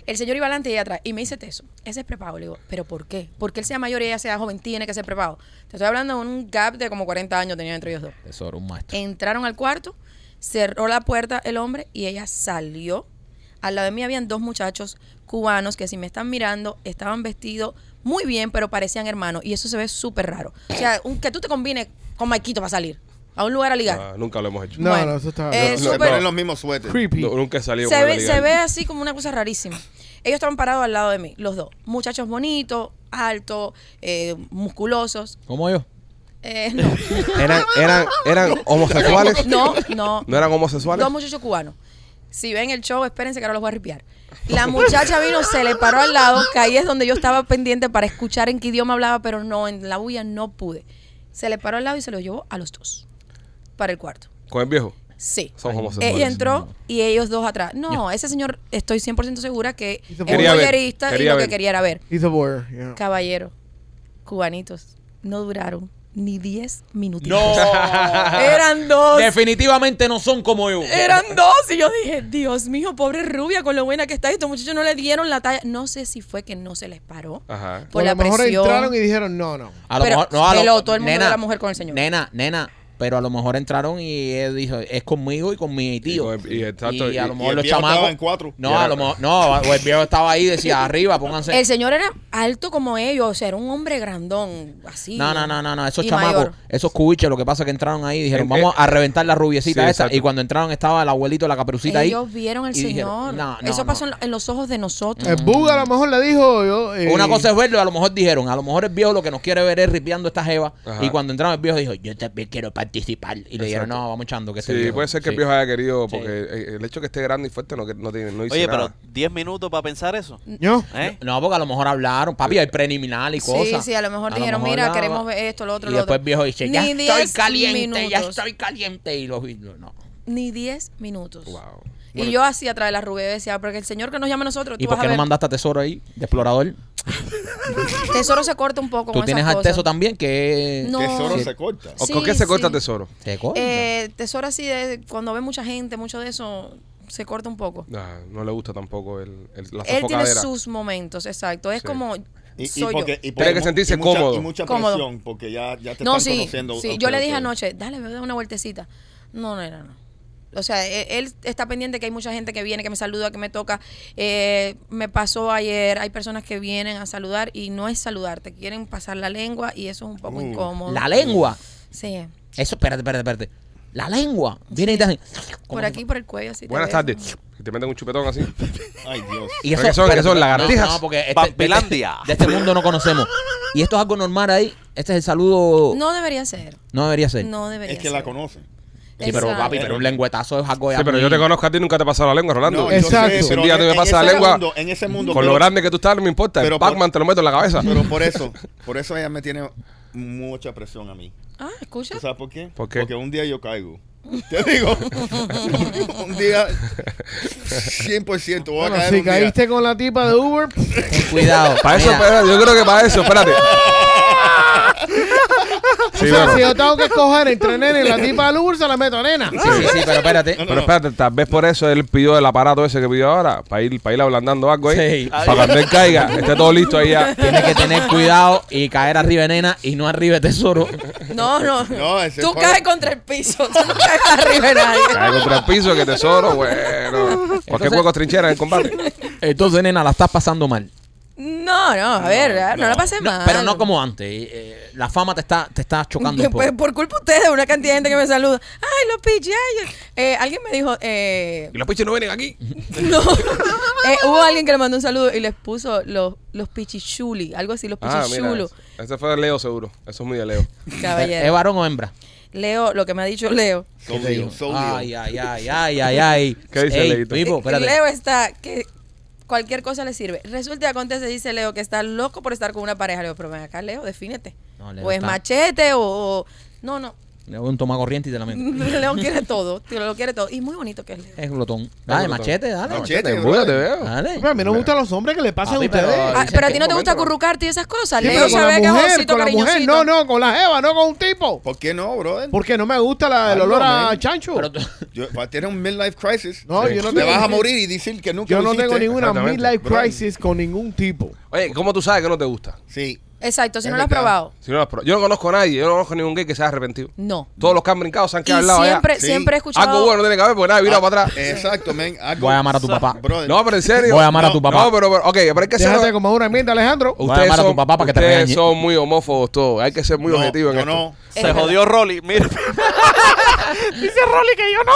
El señor iba adelante y ella atrás, y me dice eso, ese es prepago. Le digo, ¿pero por qué? Porque él sea mayor y ella sea joven, tiene que ser prepago. Te estoy hablando de un gap de como 40 años tenía entre ellos dos. Tesoro, un maestro. Entraron al cuarto, cerró la puerta el hombre y ella salió. Al lado de mí habían dos muchachos cubanos que si me están mirando estaban vestidos muy bien, pero parecían hermanos. Y eso se ve súper raro. O sea, un- que tú te combines con Maikito para salir a un lugar a ligar. Ah, nunca lo hemos hecho. No, Bueno, no, eso está. eh, no, súper- ponen los mismos suéteres. creepy. No, nunca he salido se con ve, se ve así como una cosa rarísima. Ellos estaban parados al lado de mí, los dos. Muchachos bonitos, altos, eh, musculosos. ¿Cómo yo? Eh, no, ¿Eran, eran, ¿Eran homosexuales? no, no. ¿No eran homosexuales? Dos muchachos cubanos. Si ven el show, espérense que ahora los voy a ripiar. La muchacha vino, se le paró al lado, que ahí es donde yo estaba pendiente para escuchar en qué idioma hablaba, pero no, en la bulla no pude. Se le paró al lado y se los llevó a los dos para el cuarto. ¿Con el viejo? Sí. Son homosexuales. Ella entró y ellos dos atrás. No, ese señor estoy 100% segura que es un Quería ver, voyerista y quería lo ver. que quería era ver. He's a voyeur. Caballero, cubanitos, no duraron ni 10 minutos. No. Eran dos. Definitivamente no son como yo. Eran dos y yo dije, Dios mío, pobre rubia, con lo buena que está. Y estos muchachos no le dieron la talla. No sé si fue que no se les paró Ajá. por a la lo mejor presión. entraron y dijeron, no, no. A lo Pero, mejor, no, a lo- todo el mundo la mujer con el señor. Nena, nena, pero a lo mejor entraron y él dijo, es conmigo y con mi tío. Y con- y exacto, Y a lo y mejor el los chamacos. estaba en cuatro. No, a lo mejor, no, el viejo estaba ahí y decía, arriba, pónganse. El señor era alto como ellos, o sea, era un hombre grandón, así. No, no, no, no, no, esos chamacos, mayor. esos cubiches, lo que pasa es que entraron ahí y dijeron, vamos a reventar la rubiecita sí, esa. exacto. Y cuando entraron estaba el abuelito, la caperucita ahí. Ellos vieron al y dijeron, señor. no, no, Eso no. pasó en, en los ojos de nosotros. El Bug a lo mejor le dijo, yo. eh, Una cosa es verlo, a lo mejor dijeron, a lo mejor el viejo lo que nos quiere ver es ripiando esta jeva. Ajá. Y cuando entraron el viejo dijo, yo también quiero participar. Y le dijeron, no, vamos echando que este Sí, viejo. puede ser que el Sí. viejo haya querido, Sí. porque el hecho que esté grande y fuerte no, no, tiene, no dice Oye, nada. pero 10 minutos para pensar eso. ¿Yo? ¿Eh? No, porque a lo mejor hablaron, papi, hay preliminar y Sí, cosas. sí, a lo mejor dijeron, mejor mira, queremos ver esto, lo otro, Y lo después otro. viejo dice, ya Ni estoy 10 caliente, ya estoy caliente. Y los no. Ni 10 minutos. Wow. Y yo así atrás de la rubia decía, porque el señor que nos llama a nosotros, ¿Y tú por vas qué a no ver, mandaste a Tesoro ahí, de explorador? tesoro se corta un poco Tú con tienes esas al Teso también, que No. Tesoro Sí. se corta. ¿O Sí, ¿Con qué se corta sí. tesoro? se corta. Eh, tesoro así de cuando ve mucha gente, mucho de eso se corta un poco. Ah, no le gusta tampoco el, el- la Él tiene sofocadera. sus momentos, exacto. Es Sí. como Y, y soy porque, yo. y Tiene que mu- sentirse y mucha- cómodo. Y mucha Cómodo. presión, porque ya, ya te No, están sí, conociendo. sí. a Yo le dije anoche, dale, me voy a dar una vueltecita. No, no era, no. O sea, e- él está pendiente que hay mucha gente que viene, que me saluda, que me toca. Eh, me pasó ayer, hay personas que vienen a saludar y no es saludarte, quieren pasar la lengua y eso es un poco Uh. incómodo. la lengua. Sí, Eso, espérate, espérate, espérate. La lengua. Viene y te hace- por aquí, por el cuello, así. te Buenas tardes. Y te meten un chupetón así. Ay, Dios. Y ¿Pero qué son? ¿Qué son? no, ¿Lagartijas? No, porque este, de, este, de este mundo no conocemos. Y esto es algo normal ahí. Este es el saludo. No, No debería ser. debería ser. No debería Es que ser. la conoce. Sí, pero Exacto. papi, pero un lengüetazo es algo ya Sí, pero muy- yo te conozco a ti, nunca te pasado la lengua, Rolando. No, yo Exacto. sé, pero un día tú en- me en pasas la ese lengua, mundo- en ese mundo. con pero- lo grande que tú estás, no me importa. pero por- Pac-Man te lo meto en la cabeza. Pero por eso, por eso ella me tiene mucha presión a mí. Ah, escucha. ¿Tú sabes por qué? ¿Por qué? Porque un día yo caigo. Te digo, un día 100% voy a Bueno, caer si un día. caíste con la tipa de Uber, Ten cuidado. Para eso, Mira, espérate, yo creo que para eso, espérate. Sí, o sea, bueno. si yo tengo que escoger entre nena y la tipa del Uber, se la meto a nena. Sí, sí, sí, pero espérate. No, no, Pero espérate, tal vez por eso él pidió el aparato ese que pidió ahora, para ir, para ir ablandando algo ahí. Sí. Para cuando él caiga, esté todo listo ahí ya. Tienes que tener cuidado y caer arriba de nena y no arriba de tesoro. No, no. No, ese Tú fue- caes contra el piso. Tú no caes arriba de nadie. Cae contra el piso, que tesoro, bueno. Cualquier Entonces- hueco trinchera en el combate. Entonces, nena, la estás pasando mal. No, no, a ver, no, no. la pasé No, mal. pero no como antes. eh, la fama te está, te está chocando un poco. Pues por culpa de ustedes, una cantidad de gente que me saluda. Ay, los pichis. ay, eh, alguien me dijo, eh, Y los pichos no vienen aquí. no. Eh, hubo alguien que le mandó un saludo y les puso los, los pichichuli, algo así, los Ah, mira. pichichulos. Ese fue de Leo seguro. Eso es muy de Leo. ¿Es Caballero. varón o hembra? Leo, lo que me ha dicho Leo. Leo, Leo. Ay, ay, ay, ay, ay, ay. ¿Qué dice Ey, Leito? Pipo, espérate. Leo está que cualquier cosa le sirve. Resulta y acontece, dice Leo, que está loco por estar con una pareja. Le digo, pero ven acá, Leo, defínete. No, Leo o es está- machete o, o- No, no. Le doy un toma corriente y te la meto. León quiere todo, tío, lo quiere todo. Y muy bonito que es León. Es glotón. Dale, glotón. machete, dale. Machete, Embúdate, brother. veo. Dale. A mí no me gustan los hombres que le pasen a pero- ustedes. Ah, pero a ti no te gusta momento. acurrucarte y esas cosas. Sí, Leo pero con sabe que es con la mujer, no, no, con la jeva, no con un tipo. ¿Por qué no, brother? Porque no me gusta la- el olor a man. chancho. Pero tú- Yo, va a tener un midlife crisis. No, Sí. yo no Te tengo, vas a morir y decir que nunca yo no tengo ninguna midlife crisis con ningún tipo. Oye, ¿cómo tú sabes que no te gusta? Sí. Exacto, si Es no lo has verdad. probado. Si no lo has probado. Yo no conozco a nadie, yo no conozco a ningún gay que se haya arrepentido. No. Todos los que han brincado se han Y quedado al lado allá. siempre, Sí. siempre he escuchado. Algo bueno tiene que haber porque nada, virado Ah, para atrás. Exacto. Algo- Voy a llamar a tu papá. Brother. No, pero en serio. Voy a llamar a tu papá. No, pero, pero, ok, pero hay que ser. Déjate como una mierda, Alejandro. Voy a Ustedes llamar a tu son, papá para que te ustedes regañe. son muy homófobos todos. Hay que ser muy No, objetivo en yo esto. no. Es Se verdad. jodió Rolly. Mira. Dice Rolly que yo no.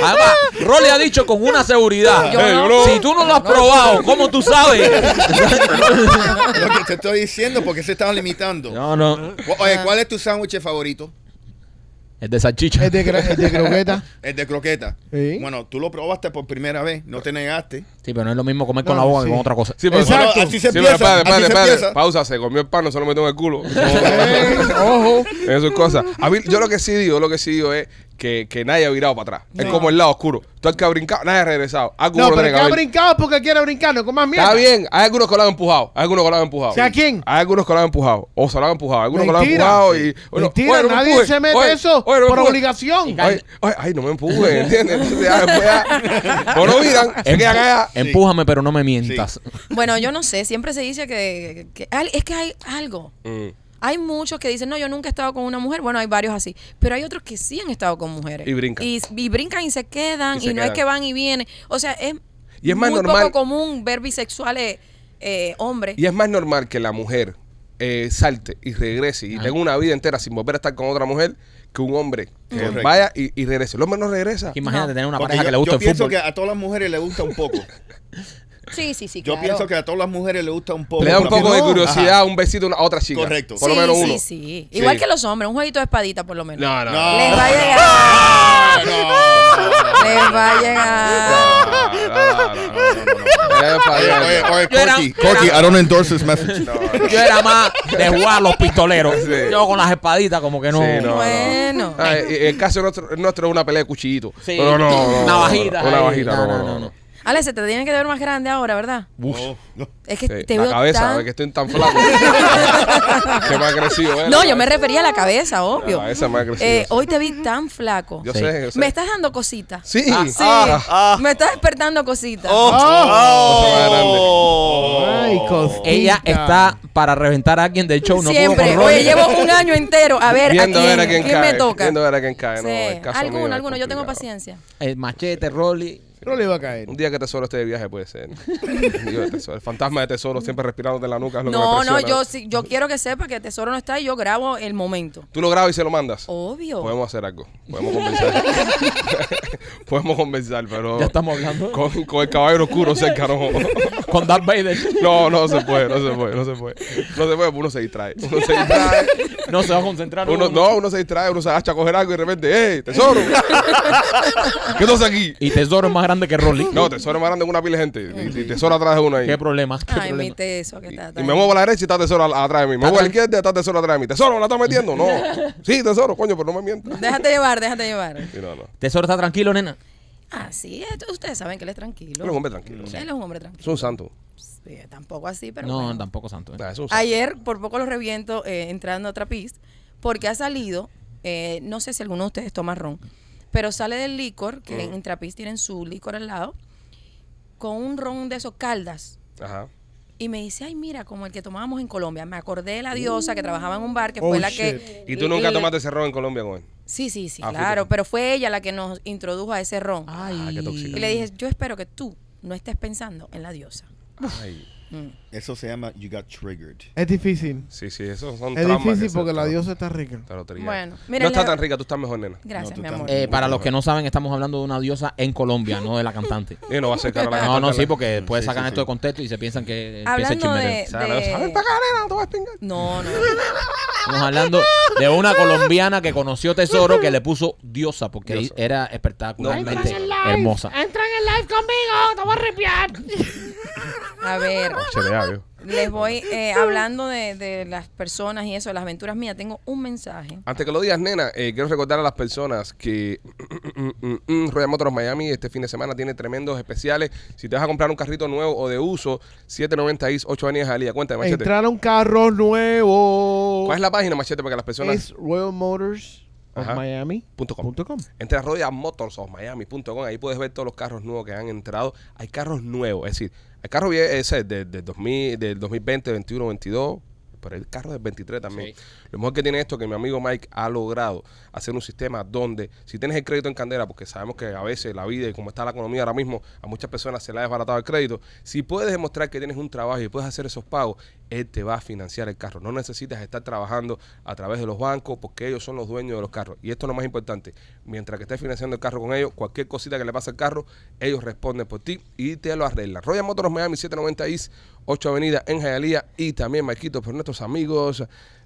Además, Rolly ha dicho con una seguridad. Yo no. Si tú no lo has probado, ¿cómo tú sabes? Lo que te estoy diciendo porque se estaban limitando. No, no. Oye, ¿cuál es tu sándwich favorito? Es de salchicha. Es de, gra- es de croqueta. El de croqueta. Sí. Bueno, tú lo probaste por primera vez, no te negaste. Sí, pero no es lo mismo comer con No, la boca sí. que con otra cosa. Sí, pero Exacto. No, no, así se Sí, pero empieza. espérate, así espérate, se espérate. empieza. Pausa, se comió el pan, no se lo metió en el culo. Ojo. Eso es cosa. A mí, yo lo que sí digo, lo que sí digo es que, que nadie ha virado para atrás. Es como el lado oscuro. Tú el que ha brincado, nadie ha regresado. Algo No, pero tiene que que ha brincado porque quiere brincar, no comas mierda. Está bien, hay algunos que lo han empujado. Hay algunos que lo han empujado. O sea, ¿quién? Hay algunos que lo han empujado. O se lo han empujado. Hay algunos que lo han empujado y. bueno, Mentira, oye, no nadie empujes. se mete Oye, eso oye, no por empujes. obligación. Ay, ay, ay, no me empujen, ¿entiendes? Entonces, ya, después ya, o no miran, se quedan allá. Empújame, pero no me mientas. Bueno, yo no sé, siempre se dice que, es que hay algo. Mm. Hay muchos que dicen, no, yo nunca he estado con una mujer. Bueno, hay varios así. Pero hay otros que sí han estado con mujeres. Y brincan. Y, y brincan y se quedan. Y no es que van y vienen. O sea, es, Y es más muy normal- poco común ver bisexuales eh, hombres. Y es más normal que la mujer eh, salte y regrese y tenga una vida entera sin volver a estar con otra mujer que un hombre que Correcto. vaya y, y regrese. El hombre no regresa. Imagínate No. tener una Porque pareja yo, que le gusta yo el pienso fútbol. que a todas las mujeres le gusta un poco. Sí, sí, sí. Yo claro. pienso que a todas las mujeres le gusta un poco. Le da un poco de curiosidad, Ajá. un besito a una- otra chica. Correcto. Por lo menos sí, uno. sí. Igual Sí. que los hombres, un jueguito de espadita por lo menos. No, no. No. Les va a llegar. Ah, no. Les va a llegar. Oye, oye, Corky, I don't endorse this message. Yo era más de jugar a los pistoleros. Sí. Yo con las espaditas como que no. Sí, no. Bueno. Ah, eh, el caso nuestro, nuestro es una pelea de cuchillito. Sí. No, no, no, Una navajita, No, no, no, no, no, no. no. Ale, se te tiene que ver más grande ahora, ¿verdad? No, no. Es que Sí, te la veo cabeza, tan... ve que estoy tan flaco. que me ha crecido, ¿eh? No, yo me refería a la cabeza, obvio. La cabeza me ha crecido. Eh, sí. hoy te vi tan flaco. Yo Sí. sé, yo sé. Me estás dando cositas. Sí. Ah, Sí. Ah. Ah. Me estás despertando cositas. Oh. Oh. Ay, cosita. Ella está para reventar a alguien del show. No pudo Siempre. con Rolly. Oye, llevo un año entero. A ver, Viendo ¿a a quién, ver a quién, quién cae. me toca? Viendo a ver a quién cae. Sí. No, el caso mío Alguno, es alguno. Yo tengo complicado. paciencia. El machete, Rolly. No le va a caer. Un día que Tesoro esté de viaje puede ser. El, tesoro- el fantasma de Tesoro siempre respirándote en la nuca es lo que me No, no, yo sí, yo quiero que sepa que Tesoro no está y yo grabo el momento. Tú lo grabas y se lo mandas. Obvio. Podemos hacer algo. Podemos conversar. Podemos conversar, pero Ya estamos hablando. con, con el caballero oscuro cerca, no. Con Darth Vader. No, no se puede, no se puede, no se puede. No se puede, porque uno se distrae. Uno se distrae. No se va a concentrar. Uno, no, uno se distrae, uno se agacha a coger algo y de repente, ¡eh, tesoro! ¿Qué tú haces aquí? Y Tesoro es más grande que Rolly. No, tesoro es más grande que una pila de gente. Y, y tesoro atrás de uno ahí. ¿Qué problema? ¿Qué Ay, mi problema? teso, que está. Y me muevo a la derecha y está tesoro a- atrás de mí. Me muevo a la izquierda y está tesoro atrás de mí. ¿Tesoro me la está metiendo? No. Sí, tesoro, coño, pero no me mientas. Déjate llevar, déjate llevar. Sí, no, no. Tesoro está tranquilo, nena. Ah, sí, ustedes saben que él es tranquilo. Él es un hombre tranquilo. Él es un hombre tranquilo. Es un santo. Sí, tampoco así, pero. No, bueno. tampoco santo. ¿eh? Nah, es un santo. Ayer por poco lo reviento eh, entrando a otra pista porque ha salido, eh, no sé si alguno de ustedes toma ron, pero sale del licor, que Mm. en Trapis tienen su licor al lado, con un ron de esos caldas. Ajá. Y me dice, ay, mira, como el que tomábamos en Colombia. Me acordé de la diosa que trabajaba en un bar, que Oh, fue la shit. que... ¿Y tú nunca tomaste ese ron en Colombia con él? Sí, sí, sí, Ah, claro. Pero fue ella la que nos introdujo a ese ron. Ah, qué tóxica. Y le dije, yo espero que tú no estés pensando en la diosa. Ay. Mm. Eso se llama You Got Triggered. Es difícil. Sí, sí, eso son Es traumas difícil que se- porque la diosa está rica. te lo trillan. Bueno, no está tan rica, tú estás mejor, nena. Gracias, No, mi amor. Eh, para los que no saben, estamos hablando de una diosa en Colombia, no de la cantante. Y no va a ser cara la No, no, sí, porque después Sí, sacan sí, esto de contexto y se piensan que empieza el Hablando chisme de... de... O sea, la diosa, de- "Ven pa' acá, nena, no te vas a espingar". No, no. Estamos hablando de una colombiana que conoció Tesoro que le puso diosa porque Diosa. era espectacularmente No, hermosa. Entra en el live conmigo, te voy a arrepiar. A ver, les voy eh, hablando de, de las personas y eso, de las aventuras mías. Tengo un mensaje. Antes que lo digas, nena, eh, quiero recordar a las personas que Royal Motors Miami este fin de semana tiene tremendos especiales. Si te vas a comprar un carrito nuevo o de uso, 790 East, 8 avenidas Jalía. Cuéntame, Machete. Entraron carros nuevos. ¿Cuál es la página, Machete, para que las personas... Es Royal Motors of Ajá. Miami. Punto com. punto com. Entra a royalmotorsofmiami.com, ahí puedes ver todos los carros nuevos que han entrado. Hay carros nuevos, es decir, hay carros ese de, de 2000, del 2020, 21, 22, pero hay carros del 23 también. Sí. Lo mejor que tiene esto es que mi amigo Mike ha logrado hacer un sistema donde, si tienes el crédito en candela, porque sabemos que a veces la vida y como está la economía ahora mismo, a muchas personas se le ha desbaratado el crédito, si puedes demostrar que tienes un trabajo y puedes hacer esos pagos, él te va a financiar el carro. No necesitas estar trabajando a través de los bancos porque ellos son los dueños de los carros. Y esto es lo más importante. Mientras que estés financiando el carro con ellos, cualquier cosita que le pase al carro, ellos responden por ti y te lo arreglan. Royal Motors Miami 790 East, 8 Avenida en Hialeah y también Marquito por nuestros amigos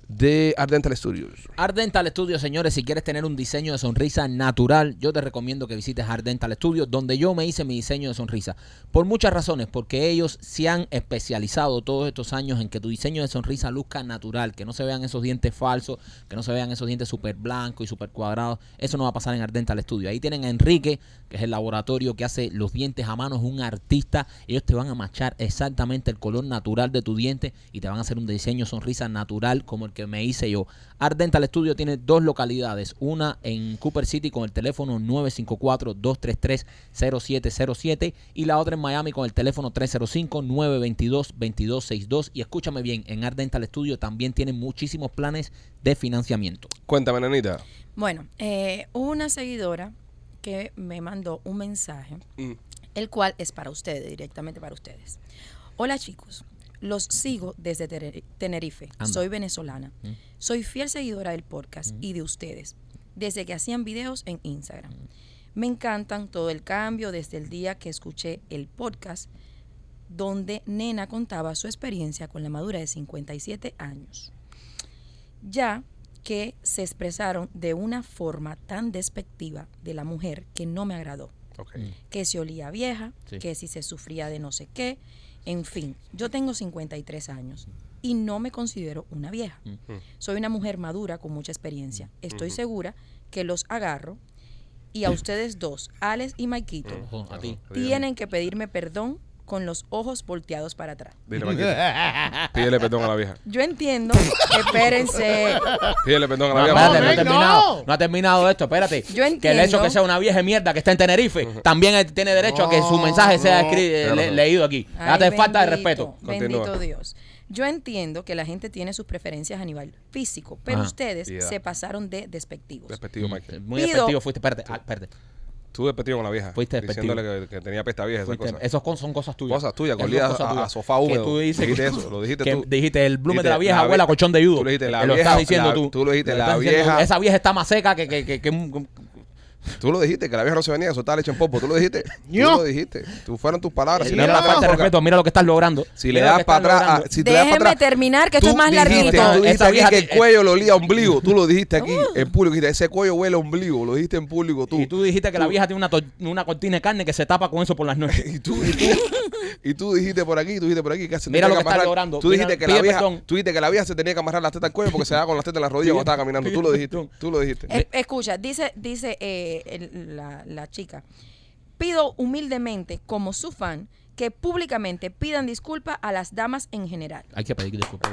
de Ardental Studios. Ardental Studio, señores, si quieres tener un diseño de sonrisa natural, yo te recomiendo que visites Ardental Studio, donde yo me hice mi diseño de sonrisa. Por muchas razones, porque ellos se han especializado todos estos años en que tu diseño de sonrisa luzca natural, que no se vean esos dientes falsos, que no se vean esos dientes súper blancos y súper cuadrados. Eso no va a pasar en Ardental Studio. Ahí tienen a Enrique, que es el laboratorio que hace los dientes a mano, es un artista. Ellos te van a machar exactamente el color natural de tu diente y te van a hacer un diseño de sonrisa natural como el que me hice yo. Art Dental Studio tiene dos localidades, una en Cooper City con el teléfono 954-233-0707 y la otra en Miami con el teléfono 305-922-2262. Y escúchame bien, en Art Dental Studio también tienen muchísimos planes de financiamiento. Cuéntame, nenita. Bueno, eh, hubo una seguidora que me mandó un mensaje, Mm. el cual es para ustedes, directamente para ustedes. Hola chicos, los sigo desde Tener- Tenerife. Anda. Soy venezolana. Soy fiel seguidora del podcast y de ustedes, desde que hacían videos en Instagram. Me encantan todo el cambio desde el día que escuché el podcast donde Nena contaba su experiencia con la madura de 57 años ya que se expresaron de una forma tan despectiva de la mujer que no me agradó. Que se olía vieja, Sí. que si se sufría de no sé qué, en fin, yo tengo 53 años y no me considero una vieja. Soy una mujer madura con mucha experiencia. Estoy segura que los agarro y a ustedes dos, Alex y Maikito, tienen que pedirme perdón con los ojos volteados para atrás. Dile, Marquito. Pídele perdón a la vieja. Yo entiendo, espérense, Pídele perdón a la No, vieja. espérate, no, ha terminado, no. no ha terminado esto, espérate. Yo Que el hecho que sea una vieja mierda que está en Tenerife, también tiene derecho a que su mensaje sea eh, leído aquí. Ay, Date falta de respeto. Bendito. Dios. Yo entiendo que la gente tiene sus preferencias a nivel físico, pero ustedes se pasaron de despectivos. Despectivo, Mike. Muy Pido- despectivo fuiste, espérate, ah, espérate. Tú despectivo con la vieja. Fuiste despectivo. Diciéndole que, que tenía pesta vieja, esas Fuiste- cosas. esos con- son cosas tuyas. Cosas tuyas, que a- tuyas. a sofá Que húmedo. tú dices Dijiste eso, lo dijiste que tú. Dijiste el blumen de la Dijiste, vieja la abuela colchón de judo. tú le dijiste, la lo vieja- estás diciendo la- tú. tú lo dijiste, Lo la estás diciendo tú. vieja- Esa vieja está más seca que... que, que, que- Tú lo dijiste, que la vieja no se venía, que soltaba leche en popo. Tú lo dijiste. Tú lo dijiste. Tú fueron tus palabras. Si le no das para respeto, mira lo que estás logrando. si le das para atrás, si te das para atrás, terminar, que esto tú es más larguito. Tú dijiste aquí que el cuello lo olía a ombligo. Tú lo dijiste aquí en público. Dijiste, ese cuello huele a ombligo. Lo dijiste en público tú. Y tú dijiste que la vieja tiene una, to- una cortina de carne que se tapa con eso por las noches. Y tú, y tú, y tú dijiste por aquí, tú dijiste por aquí que se Mira tenía lo que estás amarrar- logrando. Tú dijiste que la vieja, perdón. tú dijiste que la vieja se tenía que amarrar las tetas al cuello porque se daba con las tetas en las rodillas cuando estaba caminando. Tú lo dijiste. Tú lo dijiste. Es- escucha, dice, dice eh, el- la, la chica, pido humildemente, como su fan, que públicamente pidan disculpas a las damas en general. Hay que pedir disculpas.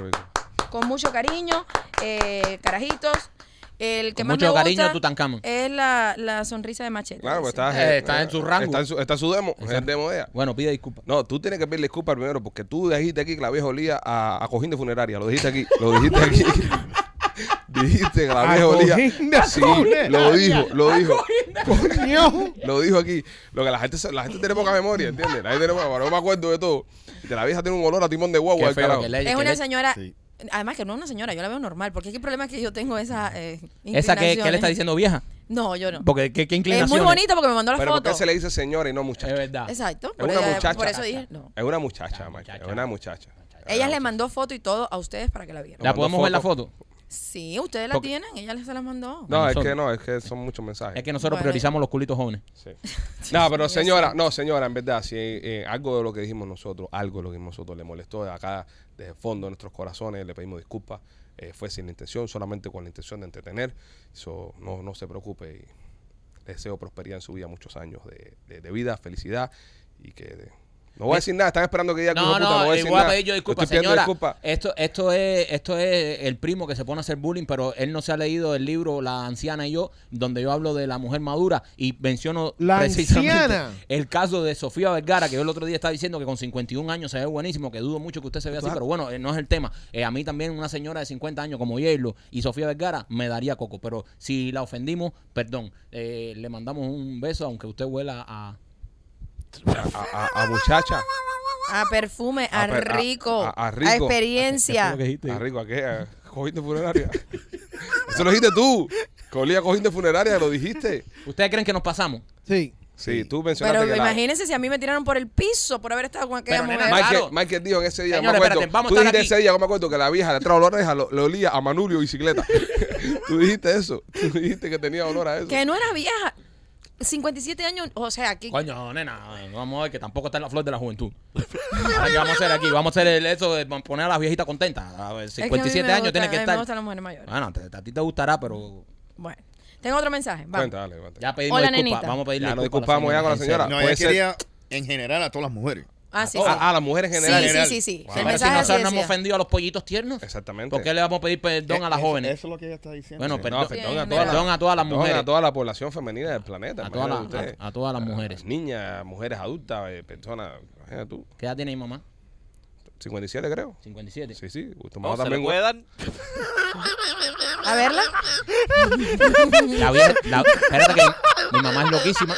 Con mucho cariño, eh, carajitos. El que Con más mucho me gusta cariño, Tutankamón. es la, la sonrisa de Machete. Claro, pues está, Eh, está en su rango. Está en su, está en su demo. Es el demo de ella. Bueno, pide disculpas. No, tú tienes que pedirle disculpas primero porque tú dijiste aquí que la vieja olía a, a cojín de funeraria. Lo dijiste aquí. Lo dijiste aquí. dijiste que la A vieja olía. cojín de Sí, funeraria. lo dijo, lo dijo. Coño. Lo dijo aquí. Lo que la gente, se- la gente tiene poca memoria, ¿entiendes? La gente tiene poca- no me acuerdo de todo. De la vieja tiene un olor a timón de guagua Qué feo carajo. que le- Es que una le- señora, Sí. además que no es una señora, yo la veo normal, porque aquí el problema es que yo tengo esa eh, ¿Esa que, que le está inclinaciones. diciendo vieja? No, yo no. Porque qué, qué Es inclinación. muy bonita porque me mandó la Pero ¿por foto. qué se le dice señora y no muchacha? Es verdad. Exacto. Es Por, una ella- muchacha. por eso dije, no. Es una muchacha, Muchacha, Mike. Es muchacha. una muchacha. Ella le mandó foto y todo a ustedes para que la vieran. ¿La mandó podemos ver la foto. Sí, ustedes la Porque- tienen, ella se las mandó. No, es que no, es que son muchos mensajes. Es que nosotros Bueno. priorizamos los culitos jóvenes. Sí. No, pero señora, no, señora, en verdad, si eh, algo de lo que dijimos nosotros, algo de lo que dijimos nosotros le molestó de acá, desde el fondo de nuestros corazones, le pedimos disculpas. eh, fue sin intención, solamente con la intención de entretener. So, no, no se preocupe y le deseo prosperidad en su vida, muchos años de, de- de vida, felicidad y que... no voy a decir nada, están esperando que diga No, puta, no, voy a eh, decir voy a pedir yo disculpas, señora. Esto, esto, es, esto es el primo que se pone a hacer bullying, pero él no se ha leído el libro La anciana y yo, donde yo hablo de la mujer madura y menciono La precisamente anciana. el caso de Sofía Vergara, que yo el otro día estaba diciendo que con 51 años se ve buenísimo, que dudo mucho que usted se vea así, pero bueno, eh, no es el tema. Eh, a mí también una señora de 50 años como Yelo y Sofía Vergara me daría coco, pero si la ofendimos, perdón, eh, le mandamos un beso, aunque usted huela a... A, a- a muchacha, A perfume, a, A per- a- rico, a- a, a rico. experiencia. Lo que dijiste. a rico, ¿a qué? ¿A cojín de funeraria. Eso lo dijiste tú. Que olía a cojín de funeraria, lo dijiste. ¿Ustedes creen que nos pasamos? Sí. Sí, tú mencionaste Pero que la- imagínense si a mí me tiraron por el piso por haber estado con aquella Pero, nena, mujer. Michael- Michael, Michael dijo en ese día, Señores, me acuerdo, espérate, vamos a tú dijiste aquí. ese día, yo me acuerdo que la vieja detrás de la oreja lo, le olía a manubrio y bicicleta. tú dijiste eso, tú dijiste que tenía olor a eso. Que no era vieja. 57 años, o sea, aquí. Coño, nena, vamos a ver que tampoco está en la flor de la juventud. Ahora, ¿qué vamos a hacer aquí? Vamos a hacer el- eso de poner a las viejitas contentas. A ver, Es que a 57 años gusta- tiene que a mí estar. Me gustan las mujeres mayores. Bueno, te- a ti te gustará, pero Bueno, tengo otro mensaje. Vamos. Cuenta, dale, cuenta. ya pedimos Hola, disculpas. nenita. Vamos a pedirle Ya nos disculpas disculpamos ya con la señora. No, ella ser- quería en general a todas las mujeres. Ah, sí, sí. a, a las mujeres en general. Sí, general. sí, sí, sí. Wow. Pero si nosotros no hemos ofendido a los pollitos tiernos, Exactamente. ¿por qué le vamos a pedir perdón a las jóvenes? Eso es lo que ella está diciendo. Bueno, No, perdón, a todas, las- perdón a todas las perdón mujeres. a toda la población femenina del planeta. A todas las- imagínate usted. a- a todas las mujeres. niñas, mujeres adultas, eh, personas. Imagínate tú. ¿Qué edad tiene mi mamá? 57 creo. 57. Sí, sí. Tu No, mamá se le también. puede dar. A verla. La vieja, la- espérate que mi mamá es loquísima.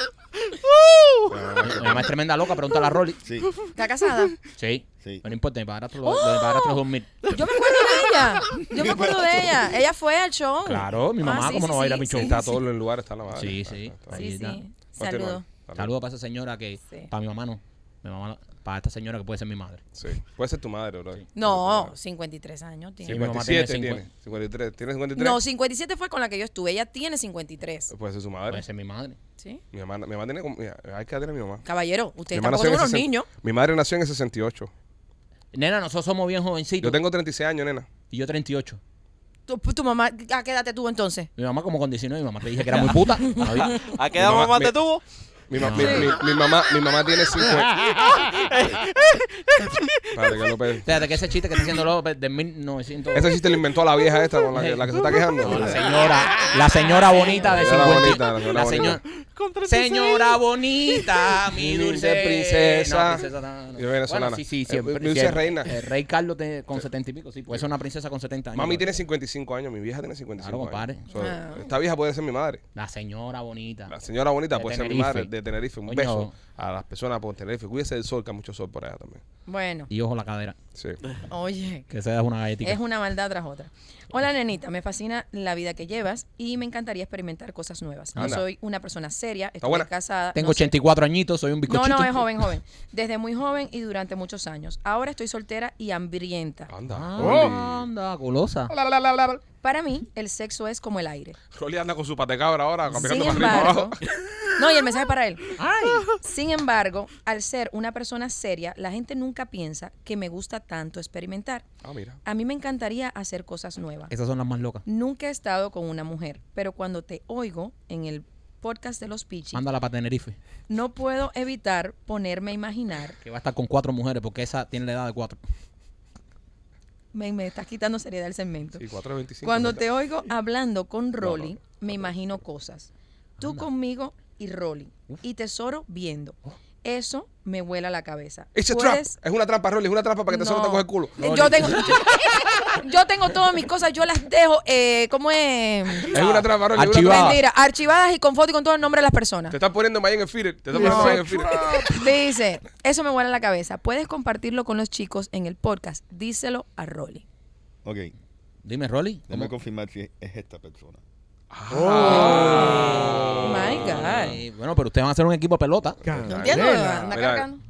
Mi mamá es tremenda loca, pregúntale a Rolly. Sí, ¿Está casada? Sí. Sí. No importa, mi padrastro lo, lo de mi padrastro es 2000. Yo me acuerdo de ella. Yo me acuerdo de ella. Ella fue al show. Claro, mi mamá, Ah, sí, ¿cómo sí, no va a ir a sí, mi show? sí, Está sí. todo en el lugar, está la madre. Sí, sí. está- está- Ahí Sí, está. sí. Continúa. Saludos. Saludos para esa señora que, Sí. para mi mamá no, mi mamá, para esta señora que puede ser mi madre. Sí. Puede ser tu madre, bro. No, 53 años tiene. Sí, mi mamá tiene 57 tiene. 53. ¿Tiene 53? No, 57 fue con la que yo estuve. Ella tiene 53. Puede ser su madre. Puede ser mi madre. ¿Sí? Mi mamá, mi mamá tiene como. mira, hay que tener a mi mamá. Caballero, usted Mi está mamá con nació en unos el 60 niños. Mi madre nació en el 68. Nena, nosotros somos bien jovencitos. Yo tengo 36 años, nena. Y yo 38. Tu, tu mamá, ¿a qué edad te tuvo entonces? Mi mamá como con 19, mi mamá te dije que era muy puta. ¿A qué edad mamá- mamá mi- te tuvo? Mi, ma- mi, mi- mi mamá, mi mamá tiene 50. Espérate, que López. Fíjate que ese chiste que está haciendo López de 1900... Ese chiste lo inventó la vieja esta con la que, la que se está quejando. No, la señora, la señora bonita de La señora 50. bonita, la señora la bonita. señora, señora bonita, mi dulce princesa. No, princesa no, no. Y venezolana. Bueno, sí, sí, Eh, siempre. dulce siempre. reina. El rey Carlos te- con 70 y pico, sí. Puede ser una princesa con 70 años. Mami tiene 55 años, mi vieja tiene 55 Claro, compadre. años. So, Ah. Esta vieja puede ser mi madre. La señora bonita. La señora bonita De puede ser mi Tenerife. madre de Tenerife. Un Coño. beso a las personas por Tenerife. Cuídese del sol, que hay mucho sol por allá también. Bueno, Y ojo la cadera. Sí. oye, Que se da una galletita. es una maldad tras otra. Hola, nenita, me fascina la vida que llevas y me encantaría experimentar cosas nuevas. No Anda. soy una persona seria, estoy buena? casada. Tengo no sé- 84 añitos, soy un No, bizcochito. no, es joven, joven. Desde muy joven y durante muchos años. Ahora estoy soltera y hambrienta. Anda. Ah, anda, golosa. Para mí, el sexo es como el aire. Rolly anda con su patecabra ahora, Sin caminando para arriba y para embargo, abajo. no, y el mensaje para él. Sin embargo, al ser una persona seria, la gente nunca piensa que me gusta tanto experimentar. Ah, mira. A mí me encantaría hacer cosas nuevas. Esas son las más locas. Nunca he estado con una mujer, pero cuando te oigo en el podcast de los Pichis, Mándala para Tenerife. no puedo evitar ponerme a imaginar. Que va a estar con cuatro mujeres porque esa tiene la edad de cuatro. Me, me estás quitando seriedad el segmento. Sí, 4.25. Cuando te oigo hablando con Rolly, no, me imagino cosas. Tú conmigo y Rolly. Y Tesoro viendo. Eso me vuela la cabeza. It's a trap. Puedes- Es una trampa, Rolly. Es una trampa para que te solo te No. coge el culo. Eh, Yo tengo, yo tengo todas mis cosas, yo las dejo, eh, ¿cómo es? Es una trampa, Rolly. es una Archivada. trampa. Mentira, archivadas y con foto y con todo el nombre de las personas. Te están poniendo ahí en el feeder. Te están poniendo No. ahí en el feeder. Dice, eso me vuela la cabeza. Puedes compartirlo con los chicos en el podcast. Díselo a Rolly. Ok, Dime, Rolly. déjame confirmar si es esta persona. Oh my God. Bueno, pero ustedes van a hacer un equipo de pelota. No entiendo, anda Mira. cargando.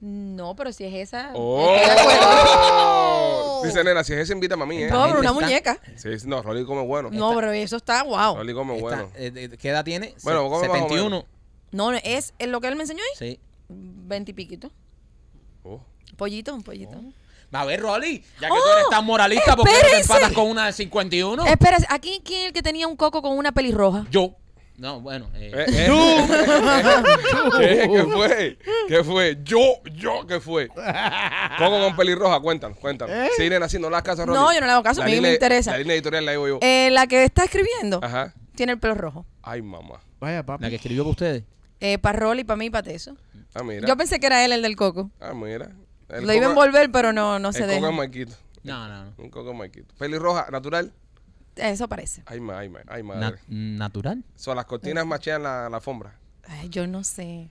No, pero si es esa. Oh. estoy de acuerdo. Dice nena, si es ese, invítame a mí, ¿eh? No, pero una Está- muñeca. Sí, sí, no, Rolly come bueno. No, pero eso está wow. Rolly come Está- bueno. eh, eh, ¿Qué edad tiene? Bueno, Se- come más o 71. No, es es lo que él me enseñó ahí. Sí. Veintipiquito. Oh. Pollito, un pollito. A ver, Rolly, ya que ¡Oh! tú eres tan moralista, ¿por qué no te empatas con una de 51? Espera, ¿aquí quién es el que tenía un coco con una pelirroja? Yo. No, bueno. eh, Eh, eh. ¿Qué? ¿Qué fue? ¿Qué fue? Yo, yo, ¿qué fue? Coco con pelirroja, cuéntanos, cuéntanos. ¿Eh? No le das caso a Rolly. No, yo no le hago caso, a mí me interesa. La línea editorial la digo yo. Eh, la que está escribiendo Ajá. tiene el pelo rojo. Ay, mamá. Vaya, papi. la que escribió para ustedes. Eh, para Rolly, para mí y para Teso. Ah, mira. Yo pensé que era él el del coco. Ah, mira. El Lo iba a coco- envolver, pero no, no se El coco deja. es. No, no, no. Un coco es Maikito. Pelirroja, natural. Eso parece. Ay, ma, ay, ma, ay, Na- madre. natural. Son las cortinas machean la, la alfombra. Ay, yo no sé.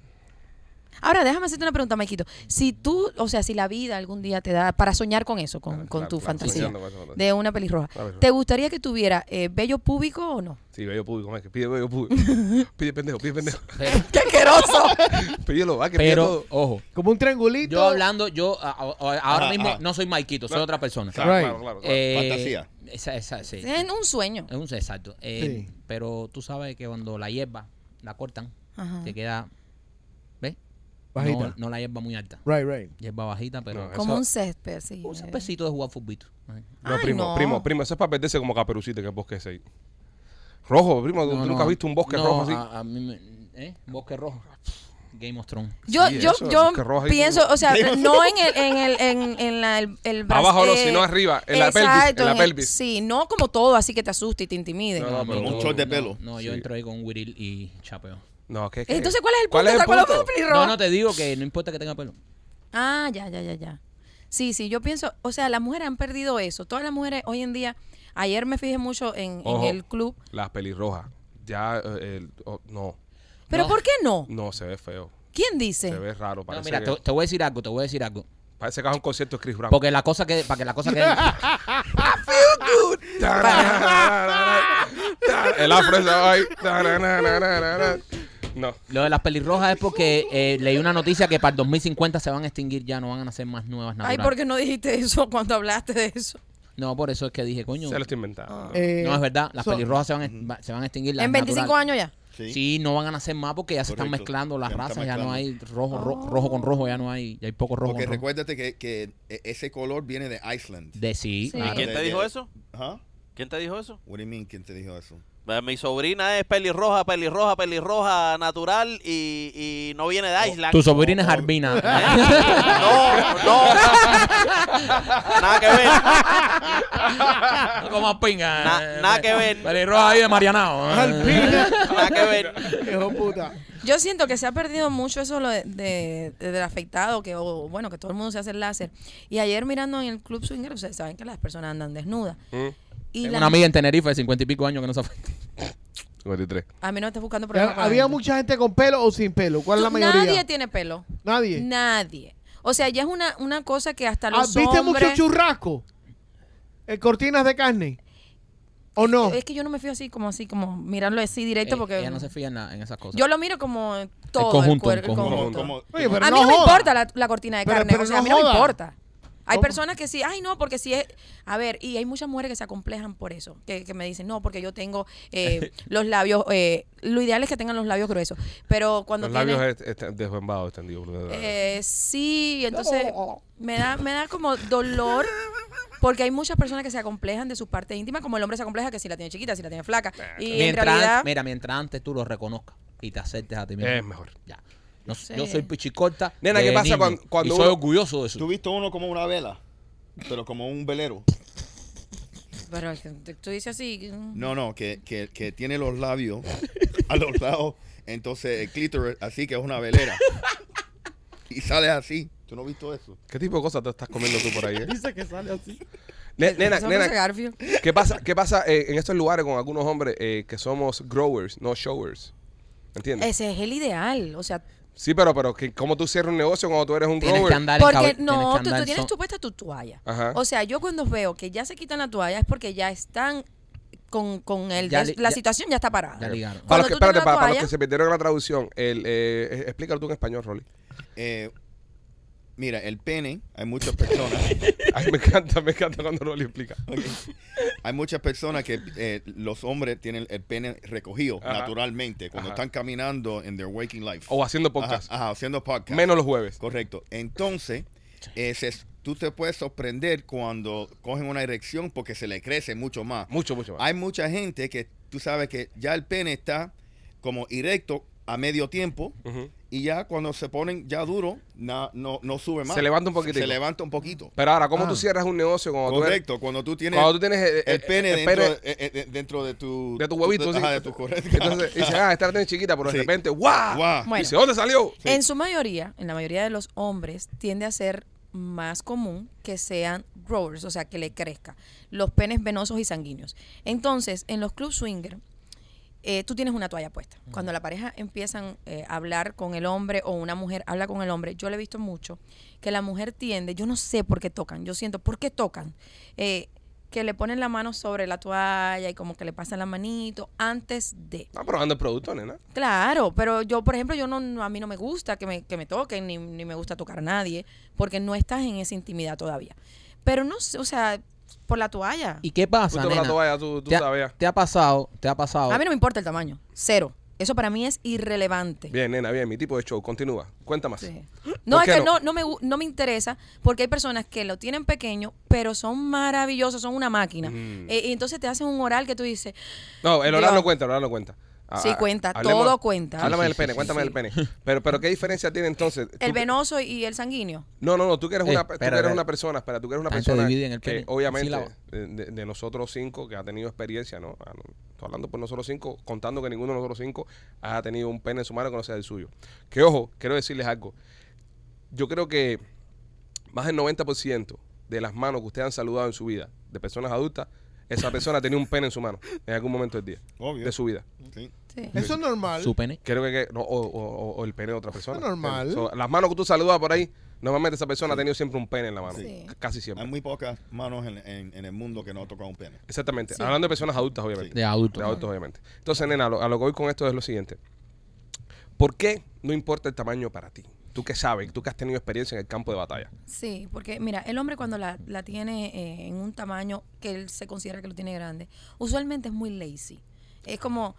Ahora, déjame hacerte una pregunta, Maikito. Si tú, o sea, si la vida algún día te da para soñar con eso, con, Claro, con claro, tu claro, fantasía de una pelirroja. ¿te gustaría que tuviera eh, vello público o no? Sí, bello público, Mike. Pide bello público. pide pendejo, pide pendejo. ¡Qué asqueroso! Pídelo, va, que pide pero, todo. ojo. Como un triangulito. Yo hablando, yo a- a- a- ahora Ajá, mismo no soy Maikito, soy No. otra persona. Claro, Right. claro, claro. claro. Eh, Fantasía. Esa, esa, sí. es un sueño. Es un exacto. Eh, Sí. Pero tú sabes que cuando la hierba la cortan, Ajá. te queda. Bajita. No, no la hierba muy alta. Right, right. Hierba bajita, pero. No, Como eso- un césped, sí. un eh. pesito de jugar futbito. No, Ay, primo, no. primo, primo. Eso es para perderse como caperucita que es bosque ese ahí. Rojo, primo. ¿tú No, nunca no, has visto un bosque no, rojo así? A, a mí me, ¿eh? Bosque rojo. Game of Thrones. Yo, Sí, yo, eso, yo que rojo ahí pienso, como- o sea, no en el, en el, en, en la, el, el brazo- Abajo no, sino arriba, en la pelvis, exacto, en la el- pelvis. sí, no como todo así que te asuste y te intimide. No, no, pero un short de pelo. No, yo Sí. entro ahí con Wiril y chapeo. No, ¿qué, qué? Entonces, ¿cuál es el punto? ¿Cuál es el ¿Te acuerdas punto? No, no te digo que no importa que tenga pelo. Ah, ya, ya, ya, ya. Sí, sí, yo pienso, o sea, las mujeres han perdido eso. Todas las mujeres hoy en día, ayer me fijé mucho en, en Ojo, el club. Las pelirrojas. Ya, eh, el- oh, no. Pero No. ¿por qué no? No, se ve feo. ¿Quién dice? Se ve raro. No, Parece, mira, que, te, te voy a decir algo, te voy a decir algo. parece que es un concierto de Chris Brown. Porque la cosa que, para que la cosa que el afro estaba ahí. No. lo de las pelirrojas es porque eh, leí una noticia que para el 2050 se van a extinguir ya, no van a nacer más nuevas Ay, naturales. ¿por qué no dijiste eso cuando hablaste de eso? No, por eso es que dije, coño. Se lo estoy inventando. Eh, No, es verdad, las so- pelirrojas se van, a- va- se van a extinguir. las en 25 naturales. años ya. Sí. Sí, no van a nacer más porque ya se están Correcto. mezclando las Ya razas, ya no hay rojo, ro- rojo con rojo, ya no hay, ya hay poco rojo Porque con rojo. recuérdate que, que e- ese color viene de Iceland. De sí, Sí. claro. ¿Quién te dijo eso? Ajá. ¿Quién te dijo eso? What do you mean? ¿Quién te dijo eso? Eh, Mi sobrina es pelirroja, pelirroja, pelirroja natural y, y no viene de Island. Tu sobrina es Arbina. No, no. Nada que ver. No como pinga. Na- nada que ver. Pelirroja ahí de Marianao. Alpina. Nada que ver. Hijo puta. Yo siento que se ha perdido mucho eso lo de, de- de- del afectado, que o, bueno, que todo el mundo se hace el láser. Y ayer mirando en el club swinger, ustedes saben que las personas andan desnudas. Mm, Y Tengo la- una amiga en Tenerife de cincuenta y pico años que no se afecta. 53. A mí no me estás buscando problemas. con ¿Había gente. mucha gente con pelo o sin pelo? ¿Cuál es la Tú- mayoría? Nadie tiene pelo. Nadie. Nadie. O sea, ya es una, una cosa que hasta Ah, los ¿Viste hombres... mucho churrasco? ¿En cortinas de carne? ¿O no? Es que yo no me fío así, como así, como mirarlo así directo, Eh, porque Ella no se fía en, en esas cosas. yo lo miro como todo el, conjunto, cuerpo. el el conjunto. conjunto. Como- Oye, pero a mí no no me joda. importa la, la cortina de Pero- carne, pero o sea, no a mí no me joda. importa. Hay ¿Cómo? personas que sí, ay no, porque si es, a ver, y hay muchas mujeres que se acomplejan por eso, que, que me dicen, no, porque yo tengo eh, los labios, eh, lo ideal es que tengan los labios gruesos, pero cuando Los tienen, labios est- est- desbembados, extendidos. eh, sí, entonces me da, me da como dolor, porque hay muchas personas que se acomplejan de sus partes íntimas, como el hombre se acompleja que si la tiene chiquita, si la tiene flaca, y en mientras, realidad... mira, mientras antes tú lo reconozcas y te aceptes a ti mismo. Es mejor. Ya. No, Sí. Yo soy pichicorta. Nena, ¿qué pasa niño, cuando- cuando y soy uno- orgulloso de eso. ¿Tú viste uno como una vela? Pero como un velero. Pero es que tú dices así... No, no, que, que, que tiene los labios a los lados. Entonces el clítoris así que es una velera. Y sale así. ¿Tú no has visto eso? ¿Qué tipo de cosas te estás comiendo tú por ahí? eh? Dice que sale así. Ne- nena, Eso nena, Garfield. ¿qué pasa, qué pasa eh, en estos lugares con algunos hombres eh, que somos growers, no showers? ¿Entiendes? Ese es el ideal, o sea, Sí, pero, pero que, ¿cómo tú cierras un negocio cuando tú eres un Tienes andar en Porque tienes no, que tú, tienes so- tu puesta tu toalla. Ajá. O sea, yo cuando veo que ya se quitan la toalla es porque ya están con, con el Ya des- li- la ya- situación ya está parada. ya ligaron. Para Cuando los, que, tú tienes espérate, la para, para los toalla- que se perdieron en la traducción, el, eh, explícalo tú en español, Rolly. Eh, Mira, el pene, hay muchas personas. Ay, me encanta, me encanta cuando Rolly explica. Hay muchas personas que eh, los hombres tienen el pene recogido Ajá. naturalmente cuando Ajá. están caminando en their waking life. O haciendo podcast. ajá, haciendo podcast. Menos los jueves. Correcto. Entonces, eh, se- tú te puedes sorprender cuando cogen una erección porque se le crece mucho más. Mucho, mucho más. Hay mucha gente que tú sabes que ya el pene está como erecto a medio tiempo y ya cuando se ponen ya duro na- no, no sube más. Se levanta un poquitico. Se levanta un poquito. Pero ahora, ¿cómo Ah. tú cierras un negocio cuando tú eres- Correcto, cuando tú tienes cuando tú tienes eh, el eh, pene, el dentro, pene eh, dentro de tu de tu huevito? sí. ajá, de tu correcto. Entonces dices, ah, esta la tienes chiquita, pero de repente, ¡guau! Guau. Bueno. Dice, ¿dónde salió? Sí. En su mayoría, en la mayoría de los hombres, tiende a ser más común que sean growers, o sea, que le crezca los penes venosos y sanguíneos. Entonces, en los club swinger, eh, tú tienes una toalla puesta. Cuando la pareja empiezan eh, a hablar con el hombre o una mujer habla con el hombre, yo le he visto mucho que la mujer tiende, yo no sé por qué tocan, yo siento, ¿por qué tocan? Eh, que le ponen la mano sobre la toalla y como que le pasan la manito antes de. Está probando el producto, nena. Claro, pero yo, por ejemplo, yo no, no- a mí no me gusta que me, que me toquen, ni, ni me gusta tocar a nadie, porque no estás en esa intimidad todavía. Pero no sé, o sea, por la toalla. ¿Y qué pasa, te la nena? toalla, tú, tú ¿Te, ha, sabías. te ha pasado, te ha pasado. A mí no me importa el tamaño, cero. Eso para mí es irrelevante. Bien, nena, bien. Mi tipo de show. Continúa. Cuenta más. Sí. No, ¿Por es qué que no? no, no, me, gu- no me interesa porque hay personas que lo tienen pequeño, pero son maravillosos, son una máquina. Mm. Eh, y entonces te hacen un oral que tú dices, No, el oral Dios. no cuenta, el oral no cuenta. Ah, Sí ah, cuenta, hablemos- todo cuenta. Háblame Sí, del pene, cuéntame sí. del pene. Pero, pero ¿qué diferencia tiene entonces? El venoso y el sanguíneo. No, no, no, tú que eres, Eh, una, tú que eres una persona, espera, tú que eres una gente persona divide en el que pene. obviamente de, de- de nosotros cinco que ha tenido experiencia, ¿no? Ah, no, Estoy hablando por nosotros cinco, contando que ninguno de nosotros cinco haya tenido un pene en su mano que no sea el suyo. Que ojo, quiero decirles algo. Yo creo que más del 90% de las manos que ustedes han saludado en su vida, de personas adultas, esa persona tenía un pene en su mano en algún momento del día, Obvio. de su vida. Sí. Sí. Eso es normal. Su pene. Creo que, que- no, o, o- o el pene de otra persona. Es normal. So, las manos que tú saludas por ahí, normalmente esa persona ha tenido siempre un pene en la mano. Sí. C- Casi siempre. Hay muy pocas manos en, en- en el mundo que no han tocado un pene. Exactamente. Sí. Hablando de personas adultas, obviamente. De adultos. De adultos, obviamente. Entonces, nena, a lo, a lo que voy con esto es lo siguiente. ¿Por qué no importa el tamaño para ti? Tú que sabes, tú que has tenido experiencia en el campo de batalla. Sí, porque mira, el hombre cuando la, la tiene eh, en un tamaño que él se considera que lo tiene grande, usualmente es muy lazy. Es como,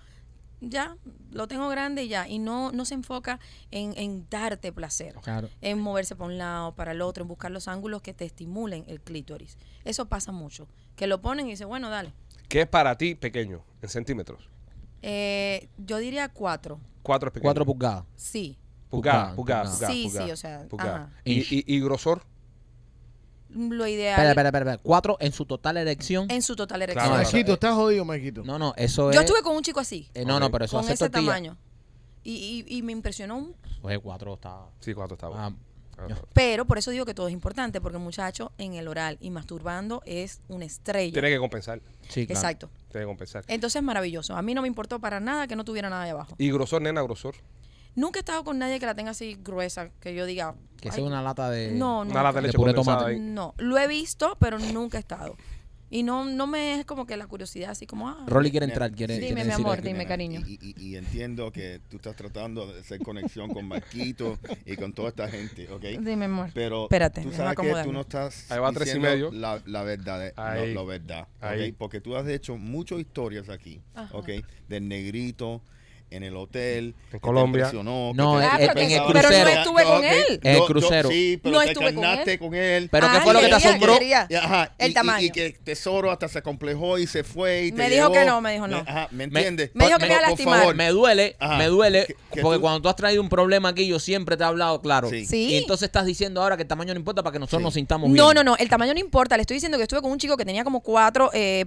ya, lo tengo grande y ya, y no, no se enfoca en, en darte placer, Claro. en moverse para un lado, para el otro, en buscar los ángulos que te estimulen el clítoris. Eso pasa mucho, que lo ponen y dice, bueno, dale. ¿Qué es para ti pequeño en centímetros? Eh, yo diría cuatro, Cuatro es pequeño. Cuatro pulgadas. sí. Pulgada, pulgada. pulgadas, Sí, sí, o sea, pulgadas. ajá. ¿Y, y, y grosor? Lo ideal Espera, espera, espera, espera. Cuatro en su total erección. en su total erección. claro. Maquito, estás jodido, Maquito. No, no, eso es. Yo estuve con un chico así, Eh, no, no, pero eso con hace ese tortilla. tamaño. Y, y, y me impresionó un Oye, cuatro está. Sí, cuatro está bueno. Ah, Pero por eso digo que todo es importante, porque el muchacho en el oral y masturbando es una estrella. Tiene que compensar. sí, claro. Exacto. Tiene que compensar. Entonces maravilloso. A mí no me importó para nada que no tuviera nada de abajo. ¿Y grosor, nena, grosor? Nunca he estado con nadie que la tenga así gruesa, que yo diga. Que "Ay, sea una lata de. No, Una lata de leche puré tomate. ahí. No, lo he visto, pero nunca he estado. Y no, no me es como que la curiosidad, así como. Ah, Rolly quiere entrar, quiere. Dime, quiere mi decir amor, algo. dime, cariño. Y, y- y entiendo que tú estás tratando de hacer conexión con Marquito y con toda esta gente, ¿ok? Dime, amor. Pero Espérate, tú sabes que tú no estás Ahí va tres y diciendo medio. La, la verdad, eh, Ahí. lo, lo verdad, ¿ok? Ahí. Porque tú has hecho muchas historias aquí, Ajá. ¿ok? Del negrito en el hotel. te Colombia. No, que pero te que- pensaba- pero no estuve con él. En el crucero. sí, pero No te estuve con él. con él. Pero ¿qué Ah, fue lo que te asombró? quería. Y, ajá, El tamaño. Y, que Tesoro hasta se complejó y se fue. Y te Me dijo llevó. que no, me dijo no. Ajá, ¿me Me- entiendes? me dijo que me iba a Por lastimar. favor. Me duele, Ajá. me duele, Que- que porque tú- cuando tú has traído un problema aquí, yo siempre te he hablado claro. Sí. Sí. Y entonces estás diciendo ahora que el tamaño no importa para que nosotros Sí. nos sintamos bien. No, no, no, el tamaño no importa. Le estoy diciendo que estuve con un chico que tenía como cuatro, eh,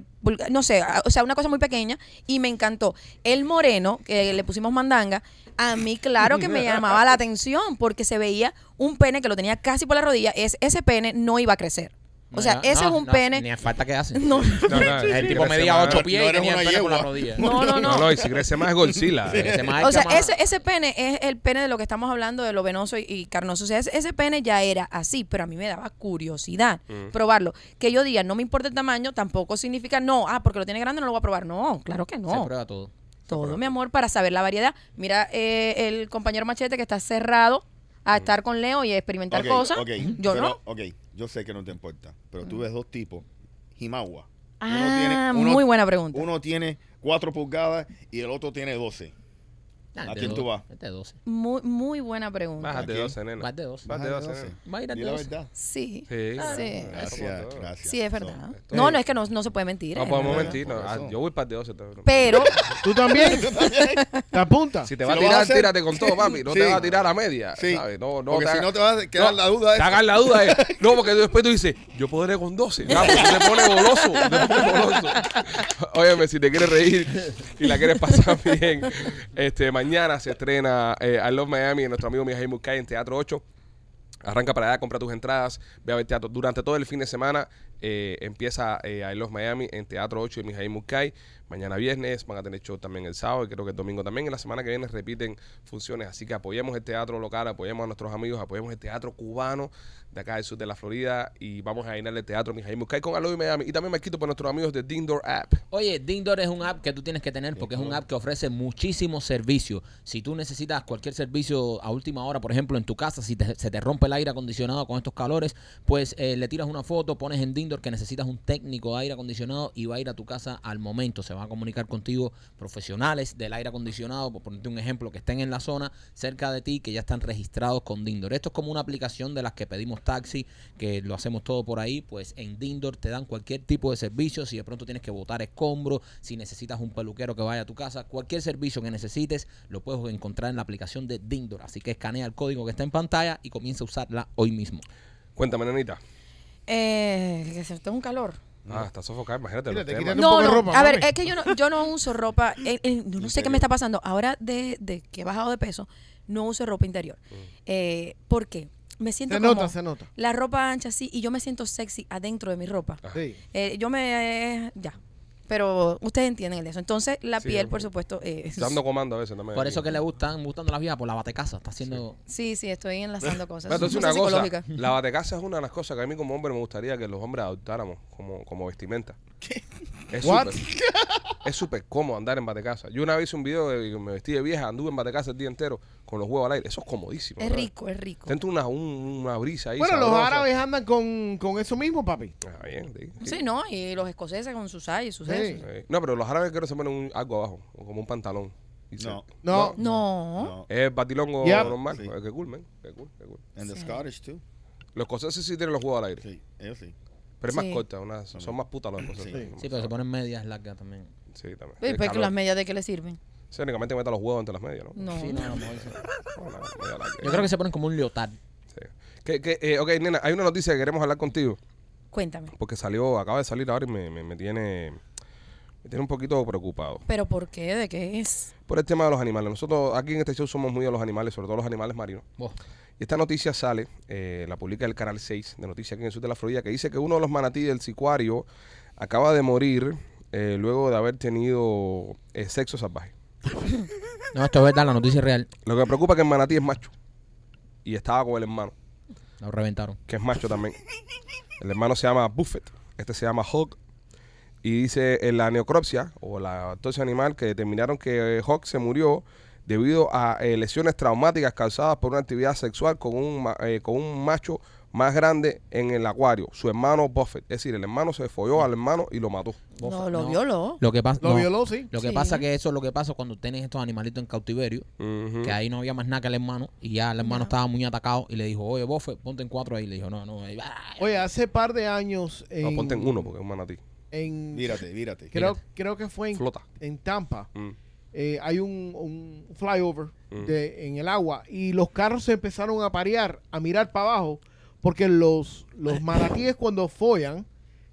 no sé, o sea, una cosa muy pequeña y me encantó. El moreno, que le pusimos mandanga, a mí claro que me llamaba la atención porque se veía un pene que lo tenía casi por la rodilla. Es, ese pene no iba a crecer. O No, sea, no, ese no, es un no, pene... Ni falta que hace. No, No, no, El tipo medía más- 8 pies no y tenía el pene con la rodilla. no, no, No, no. no, y si crece más es Godzilla. eh. Más O sea, ese, ese pene es el pene de lo que estamos hablando, de lo venoso y, y carnoso. O sea, ese, ese pene ya era así, pero a mí me daba curiosidad probarlo. Que yo diga, no me importa el tamaño, tampoco significa, no, ah, porque lo tiene grande no lo voy a probar. No, claro que Se no. prueba todo. Todo, mi amor, para saber la variedad. Mira, eh, el compañero Machete que está cerrado a estar con Leo y experimentar Ok, cosas. ok, Yo pero, no. Ok, yo sé que no te importa, pero tú ves dos tipos, Himawa. Ah, muy buena pregunta. Uno tiene 4 pulgadas y el otro tiene 12. Ah, ¿A quién tú vas? Este 12. Muy, muy buena pregunta. Bájate ¿A quién? 12, nena. De 12. Más de Baja 12, nena. Va a ir a Di la 12. verdad. Sí. Sí. Sí. Gracias, gracias. Sí, es verdad. So, esto No, es- no es que no, no se puede mentir. No ¿eh? podemos mentir. no. Ah, yo voy para el de 12. te- Pero, ¿Tú también? ¿Te apuntas? Si te va a lo vas a tirar, hacer- tírate con todo, papi. No Sí. te vas a tirar a media. Sí. ¿sabes? No, no Porque te si hagas- no te va a quedar la duda Te esa. hagas la duda. eh. No, porque después tú dices, yo podré con 12. Ah, pues tú te pones goloso. Te pones goloso. Óyeme, si te quieres reír y la quieres pasar bien, este, mañana se estrena eh, I Love Miami en nuestro amigo Mijail Murkay en Teatro 8. Arranca para allá, compra tus entradas, ve a ver teatro. Durante todo el fin de semana eh, empieza eh, I Love Miami en Teatro 8 de Mijail Murkay. Mañana viernes van a tener show también el sábado y creo que el domingo también. En la semana que viene repiten funciones. Así que apoyemos el teatro local, apoyemos a nuestros amigos, apoyemos el teatro cubano de acá del sur de la Florida y vamos a llenar el teatro Mijail con Love Miami. Y también me quito por nuestros amigos de Dindor App. Oye, Dingdoor es un app que tú tienes que tener porque es un app que ofrece muchísimos servicios. Si tú necesitas cualquier servicio a última hora, por ejemplo, en tu casa, si te- se te rompe el aire acondicionado con estos calores, pues eh, le tiras una foto, pones en Dingdoor que necesitas un técnico de aire acondicionado y va a ir a tu casa al momento. Se van a comunicar contigo profesionales del aire acondicionado, por ponerte un ejemplo, que estén en la zona cerca de ti, que ya están registrados con Dingdoor. Esto es como una aplicación de las que pedimos taxi, que lo hacemos todo por ahí, pues en Dingdoor te dan cualquier tipo de servicio, si de pronto tienes que botar escombros, si necesitas un peluquero que vaya a tu casa, cualquier servicio que necesites lo puedes encontrar en la aplicación de Dingdoor. Así que escanea el código que está en pantalla y comienza a usarla hoy mismo. Cuéntame, nenita. eh, que se tengo un calor. Ah, está sofocada, imagínate. Mira, te No, de no, ropa, a ver, es que yo no, yo no uso ropa, eh, eh, no sé qué me está pasando. Ahora de, de que he bajado de peso, no uso ropa interior. Eh, ¿Por qué? Me siento Se como nota, se nota. la ropa ancha así y yo me siento sexy adentro de mi ropa. Sí. Eh, yo me... eh, ya. Pero ustedes entienden eso. Entonces, la Sí, piel, por supuesto... es- Dando comando a veces también. Por eso que le gustan gustando las viejas por la batecasa. Está haciendo... Sí, sí, estoy enlazando cosas. Pero entonces una cosa, la batecasa es una de las cosas que a mí como hombre me gustaría que los hombres adoptáramos como, como vestimenta. Es What? súper es súper cómodo andar en batecasa. Yo una vez hice un video de que me vestí de vieja, anduve en batecasa el día entero con los huevos al aire. Eso es comodísimo. Es ¿verdad? rico, es rico. Te entra una, un- una brisa ahí. Bueno, los árabes andan con, con eso mismo, papi. Ah, bien, sí, sí. Sí, ¿no? Y los escoceses con sus ay y sus Sí. No, pero los árabes creo que se ponen un- algo abajo, como un pantalón. No. No. No. No. Es batilongo Ya. normal. Sí. Qué cool, man. Qué cool, qué cool. And the Sí. Scottish too. Los escoceses sí tienen los huevos al aire. Sí, ellos sí. Pero es Sí. más corta, una- son más putas los escoceses. Sí. Sí, pero se ponen medias largas también. Sí, también. Oye, El pues que calor. las medias de qué le sirven. Sí, únicamente mete los huevos entre las medias, ¿no? No. Sí, no, a lo mejor sí. Bueno, media larga. Yo creo que se ponen como un leotard. Sí. Que, que, eh, ok, nena, hay una noticia que queremos hablar contigo. Cuéntame. Porque salió, acaba de salir ahora y me, me, me tiene me tiene un poquito preocupado. ¿Pero por qué? ¿De qué es? Por el tema de los animales. Nosotros aquí en este show somos muy de los animales, sobre todo los animales marinos. Vos. Esta noticia sale, eh, la publica el Canal 6 de noticias aquí en el sur de la Florida, que dice que uno de los manatíes del sicuario acaba de morir eh, luego de haber tenido eh, sexo salvaje. No, esto es verdad, la noticia es real. Lo que me preocupa es que el manatí es macho. Y estaba con el hermano, Lo reventaron. que es macho también. El hermano se llama Buffett, este se llama Hawk. Y dice en la neocropsia, o la autopsia animal, que determinaron que Hawk se murió debido a eh, lesiones traumáticas causadas por una actividad sexual con un, ma- eh, con un macho más grande en el acuario, su hermano Buffett. Es decir, el hermano se folló al hermano y lo mató. No, lo No. violó. Lo que pasa... Lo no. violó, sí. Lo que Sí. pasa que eso es lo que pasa cuando tienes estos animalitos en cautiverio, que ahí no había más nada que el hermano, y ya el hermano No. estaba muy atacado y le dijo, oye, Bofe, ponte en cuatro ahí. Le dijo, no, no, ahí va. Oye, hace par de años en, No, ponte en uno porque es un manatí. en- Vírate, vírate. creo, creo que fue en, Flota. en Tampa. Mm. Eh, hay un, un flyover Mm. de, en el agua y los carros se empezaron a parear, a mirar para abajo, porque los, los manatíes cuando follan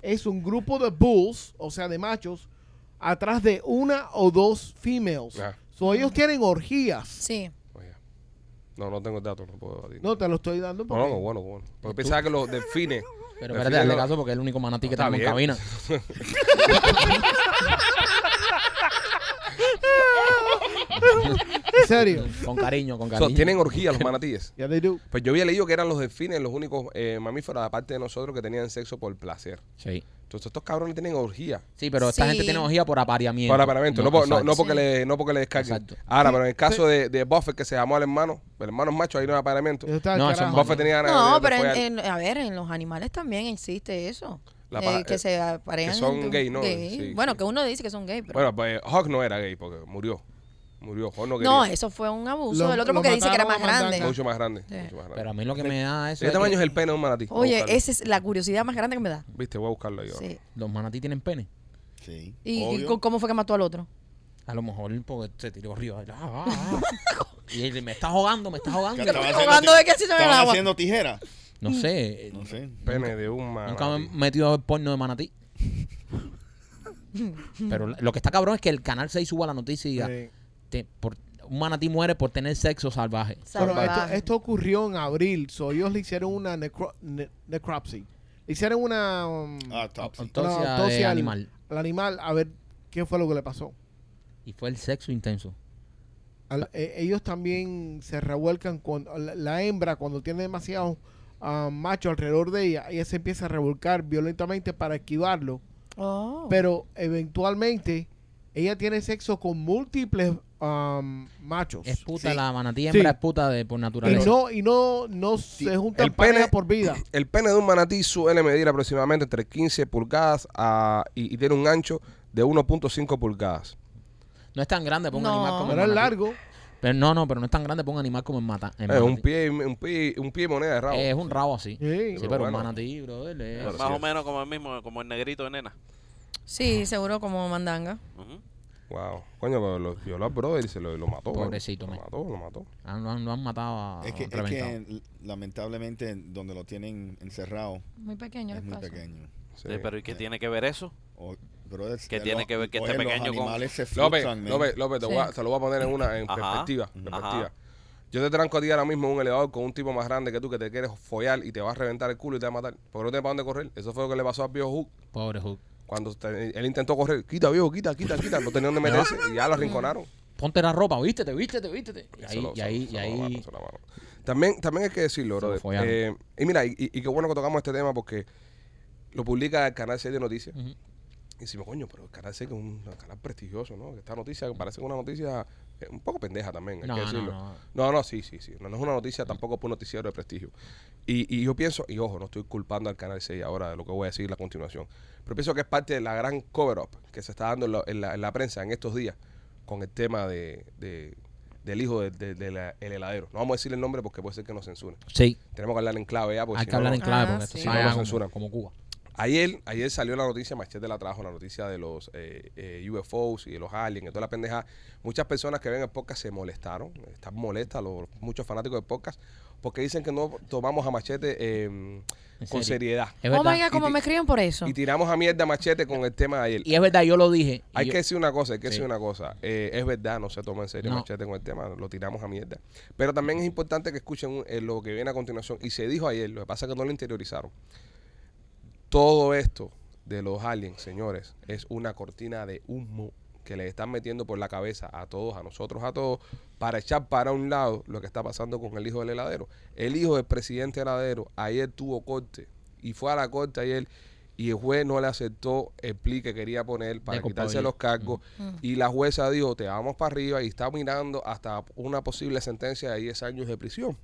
es un grupo de bulls, o sea, de machos, atrás de una o dos females. Ah. So, ellos tienen orgías. Sí. Oye. No, no tengo el dato, no puedo debatir. No, te lo estoy dando No, porque... no, bueno, bueno. Porque pensaba que los delfines. Pero espérate, hazle caso porque es el único manatí que Está en cabina. En serio. Con cariño, con So, cariño. tienen orgías los manatíes. Ya they do. Pues yo había leído que eran los delfines los únicos eh, mamíferos, aparte de nosotros, que tenían sexo por placer. Sí. Entonces estos cabrones tienen orgía. Sí, pero esta Sí. gente tiene orgía por apareamiento. Para apartamento, no, por- no, exacto. no porque Sí. le, no porque le descarguen. Exacto. Ahora, Sí, pero en el caso sí. de, de Buffett, que se llamó al hermano, el hermano es macho, ahí no hay apartamento. Eso está al No, eso carajo. es Buffett tenía ganas de- No, de pero follar. en, en- a ver, en los animales también existe eso. La Eh, que eh, se aparejan. que son gay, ¿no? gay. Sí, bueno, sí. que uno dice que son gay, pero. Bueno, pues Hawk no era gay porque murió. Murió. Hawk no quería. no, eso fue un abuso Lo- del otro porque dice que era más grande. Mucho más grande. Sí. Mucho más grande. Pero a mí lo que me da eso ¿De qué es tamaño que es el pene de un manatí? Oye, esa es la curiosidad más grande que me da. Viste, voy a buscarlo ahí. ahora. Sí. los manatí tienen pene. Sí. ¿Y, obvio. cómo fue que mató al otro? A lo mejor porque se tiró arriba. Ah, ah, ah. y él, me está ahogando, me está ahogando. Que estaba Jugando de que así se ve el agua. haciendo tijera. No sé. No sé. Pene de un Nunca me he manatí. metido a ver porno de manatí. Pero lo que está cabrón es que el canal 6 suba la noticia y diga, Sí. te- por, un manatí muere por tener sexo salvaje. Bueno, esto, Salvaje. esto ocurrió en abril. So, ellos le hicieron una necro, ne- necropsy. Le hicieron una, um, Ah, top. sí. Autopsia una de autopsia al- animal. al animal a ver qué fue lo que le pasó. Y fue el sexo intenso. Al- eh, ellos también se revuelcan cuando la, la hembra cuando tiene demasiado macho alrededor de ella, ella se empieza a revolcar violentamente para esquivarlo, Oh. pero eventualmente ella tiene sexo con múltiples um, machos. Es puta, Sí. la manatí Sí. es puta de por y naturaleza. no y no no se juntan El pene- pareja por vida. El pene de un manatí suele medir aproximadamente entre 15 pulgadas a- y, y tiene un ancho de 1.5 pulgadas. No es tan grande para un No. animal como Pero es largo. Pero no, no, pero no es tan grande para un animal como el mata. el Eh, un, pie, un, pie, un pie y moneda de rabo. Es un rabo así. Sí. Sí, Pero pero, bueno. un manatí, brother. es- Pero Más sí. o menos como el mismo, como el negrito de nena. Sí, seguro como mandanga. Ujú. Wow. Coño, pero lo violó al brother y se lo, lo mató. Pobrecito, Lo man. mató, lo mató. Ah, lo, han, lo han matado a Es que, es reventado. que lamentablemente donde lo tienen encerrado Muy pequeño es el muy espacio. pequeño. Sí. Pero ¿y qué tiene que ver eso? O, bro, es- ¿Qué eh, tiene los- que ver que los pequeño con- animales se López, frustran. López, López, te, Sí. lo voy a poner en una en Ajá. perspectiva. Ajá. perspectiva. Yo te tranco a ti ahora mismo en un elevador con un tipo más grande que tú que te quieres follar y te va a reventar el culo y te va a matar. Porque no tienes para dónde correr. Eso fue lo que le pasó a viejo Hook Pobre Hook. cuando te- él intentó correr. Quita, viejo, quita, quita, quita. No tenía dónde meterse y ya lo arrinconaron. Ponte la ropa, vístete, vístete, vístete. Y ahí, lo- y se ahí, lo- y se lo ahí. También, también hay que decirlo, follaron. Eh, y mira, y, qué bueno que tocamos este tema porque lo publica el canal 6 de noticias. Y decimos, coño, pero el canal 6 que es un canal prestigioso, ¿no? Que esta noticia parece una noticia eh, un poco pendeja también, hay No, que no, decirlo. no. No, no, sí, sí, sí. No, no es una noticia tampoco por un noticiero de prestigio. Y, y yo pienso, y ojo, no estoy culpando al canal 6 ahora de lo que voy a decir a continuación, pero pienso que es parte de la gran cover-up que se está dando en, la- en la, en la prensa en estos días con el tema de, de- del hijo del de, de la- el heladero. No vamos a decir el nombre porque puede ser que nos censuren. Sí, Tenemos que hablar en clave ya, porque hay si que no, hablar en clave Ah, porque esto sí. Si no, como, censuran. como Cuba. Ayer, ayer salió la noticia, Machete la trajo, la noticia de los eh, eh, UFOs y de los aliens y toda la pendeja. Muchas personas que ven el podcast se molestaron, están molestas, los, muchos fanáticos del podcast, porque dicen que no tomamos a Machete eh, con seriedad. Es Oh verdad. my God, como Y- me escriben por eso. Y tiramos a mierda a Machete con el tema de ayer. Y es verdad, yo lo dije. Hay yo- que decir una cosa, hay que Sí. decir una cosa. Eh, es verdad, no se toma en serio No. Machete con el tema, lo tiramos a mierda. Pero también es importante que escuchen eh, lo que viene a continuación. Y se dijo ayer, lo que pasa es que no lo interiorizaron. Todo esto de los aliens, señores, es una cortina de humo que le están metiendo por la cabeza a todos, a nosotros, a todos, para echar para un lado lo que está pasando con el hijo del heladero. El hijo del presidente heladero ayer tuvo corte y fue a la corte ayer y el juez no le aceptó el pli que quería poner para De quitarse los cargos y la jueza dijo, te vamos para arriba y está mirando hasta una posible sentencia de 10 años de prisión.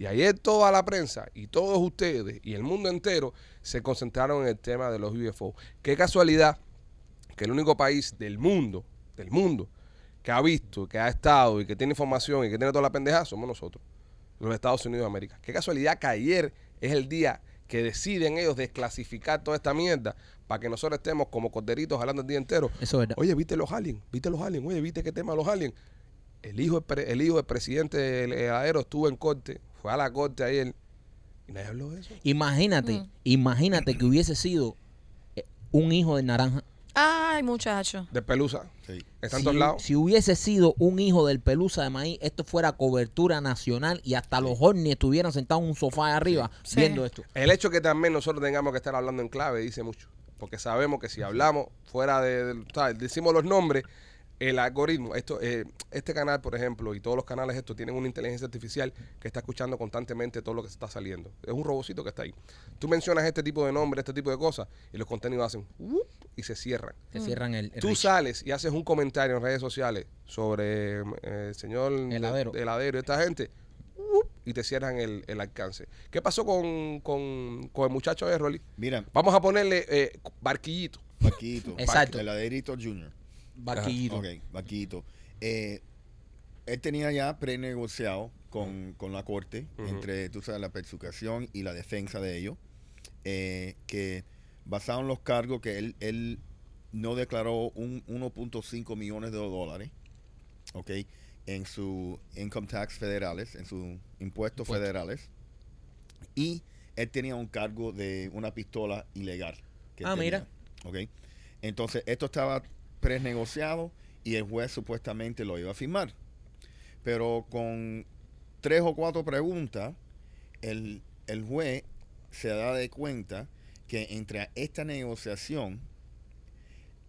Y ayer toda la prensa y todos ustedes y el mundo entero se concentraron en el tema de los UFO. Qué casualidad que el único país del mundo, del mundo, que ha visto, que ha estado y que tiene información y que tiene toda la pendeja somos nosotros, los Estados Unidos de América. Qué casualidad que ayer es el día que deciden ellos desclasificar toda esta mierda para que nosotros estemos como corderitos hablando el día entero. Eso es verdad. Oye, ¿viste los aliens? ¿Viste los aliens? Oye, ¿viste qué tema los aliens? El hijo, el hijo del presidente del heladero estuvo en corte, fue a la corte ayer y nadie habló de eso. Imagínate, Mm. imagínate que hubiese sido eh, un hijo del naranja. Ay, muchacho. De Pelusa, Sí. está en si, todos lados. si hubiese sido un hijo del pelusa de maíz, esto fuera cobertura nacional y hasta los hornis estuvieran sentados en un sofá de arriba Sí. viendo esto. El hecho que también nosotros tengamos que estar hablando en clave dice mucho. Porque sabemos que si hablamos fuera de, de- decimos los nombres, el algoritmo, esto, eh, este canal, por ejemplo, y todos los canales estos tienen una inteligencia artificial que está escuchando constantemente todo lo que está saliendo. Es un robocito que está ahí. Tú mencionas este tipo de nombre, este tipo de cosas, y los contenidos hacen y se cierran. Se cierran el, el Tú reach. sales y haces un comentario en redes sociales sobre eh, el señor Heladero. heladero y esta gente y te cierran el, el alcance. ¿Qué pasó con, con, con el muchacho de Rolly? Mira, Vamos a ponerle eh, barquillito. Vaquito. Exacto. Heladerito Junior. Vaquillito. Ok, Vaquito. Eh, él tenía ya prenegociado con, con la corte, entre, tú sabes, la persecución y la defensa de ellos, eh, que basado en los cargos que él, él no declaró un 1.5 millones de dólares, ok, en su income tax federales, en sus impuestos federales, y él tenía un cargo de una pistola ilegal. que Ah, tenía, mira. ok. Entonces, esto estaba prenegociado y el juez supuestamente lo iba a firmar. Pero con tres o cuatro preguntas, el, el juez se da de cuenta que entre esta negociación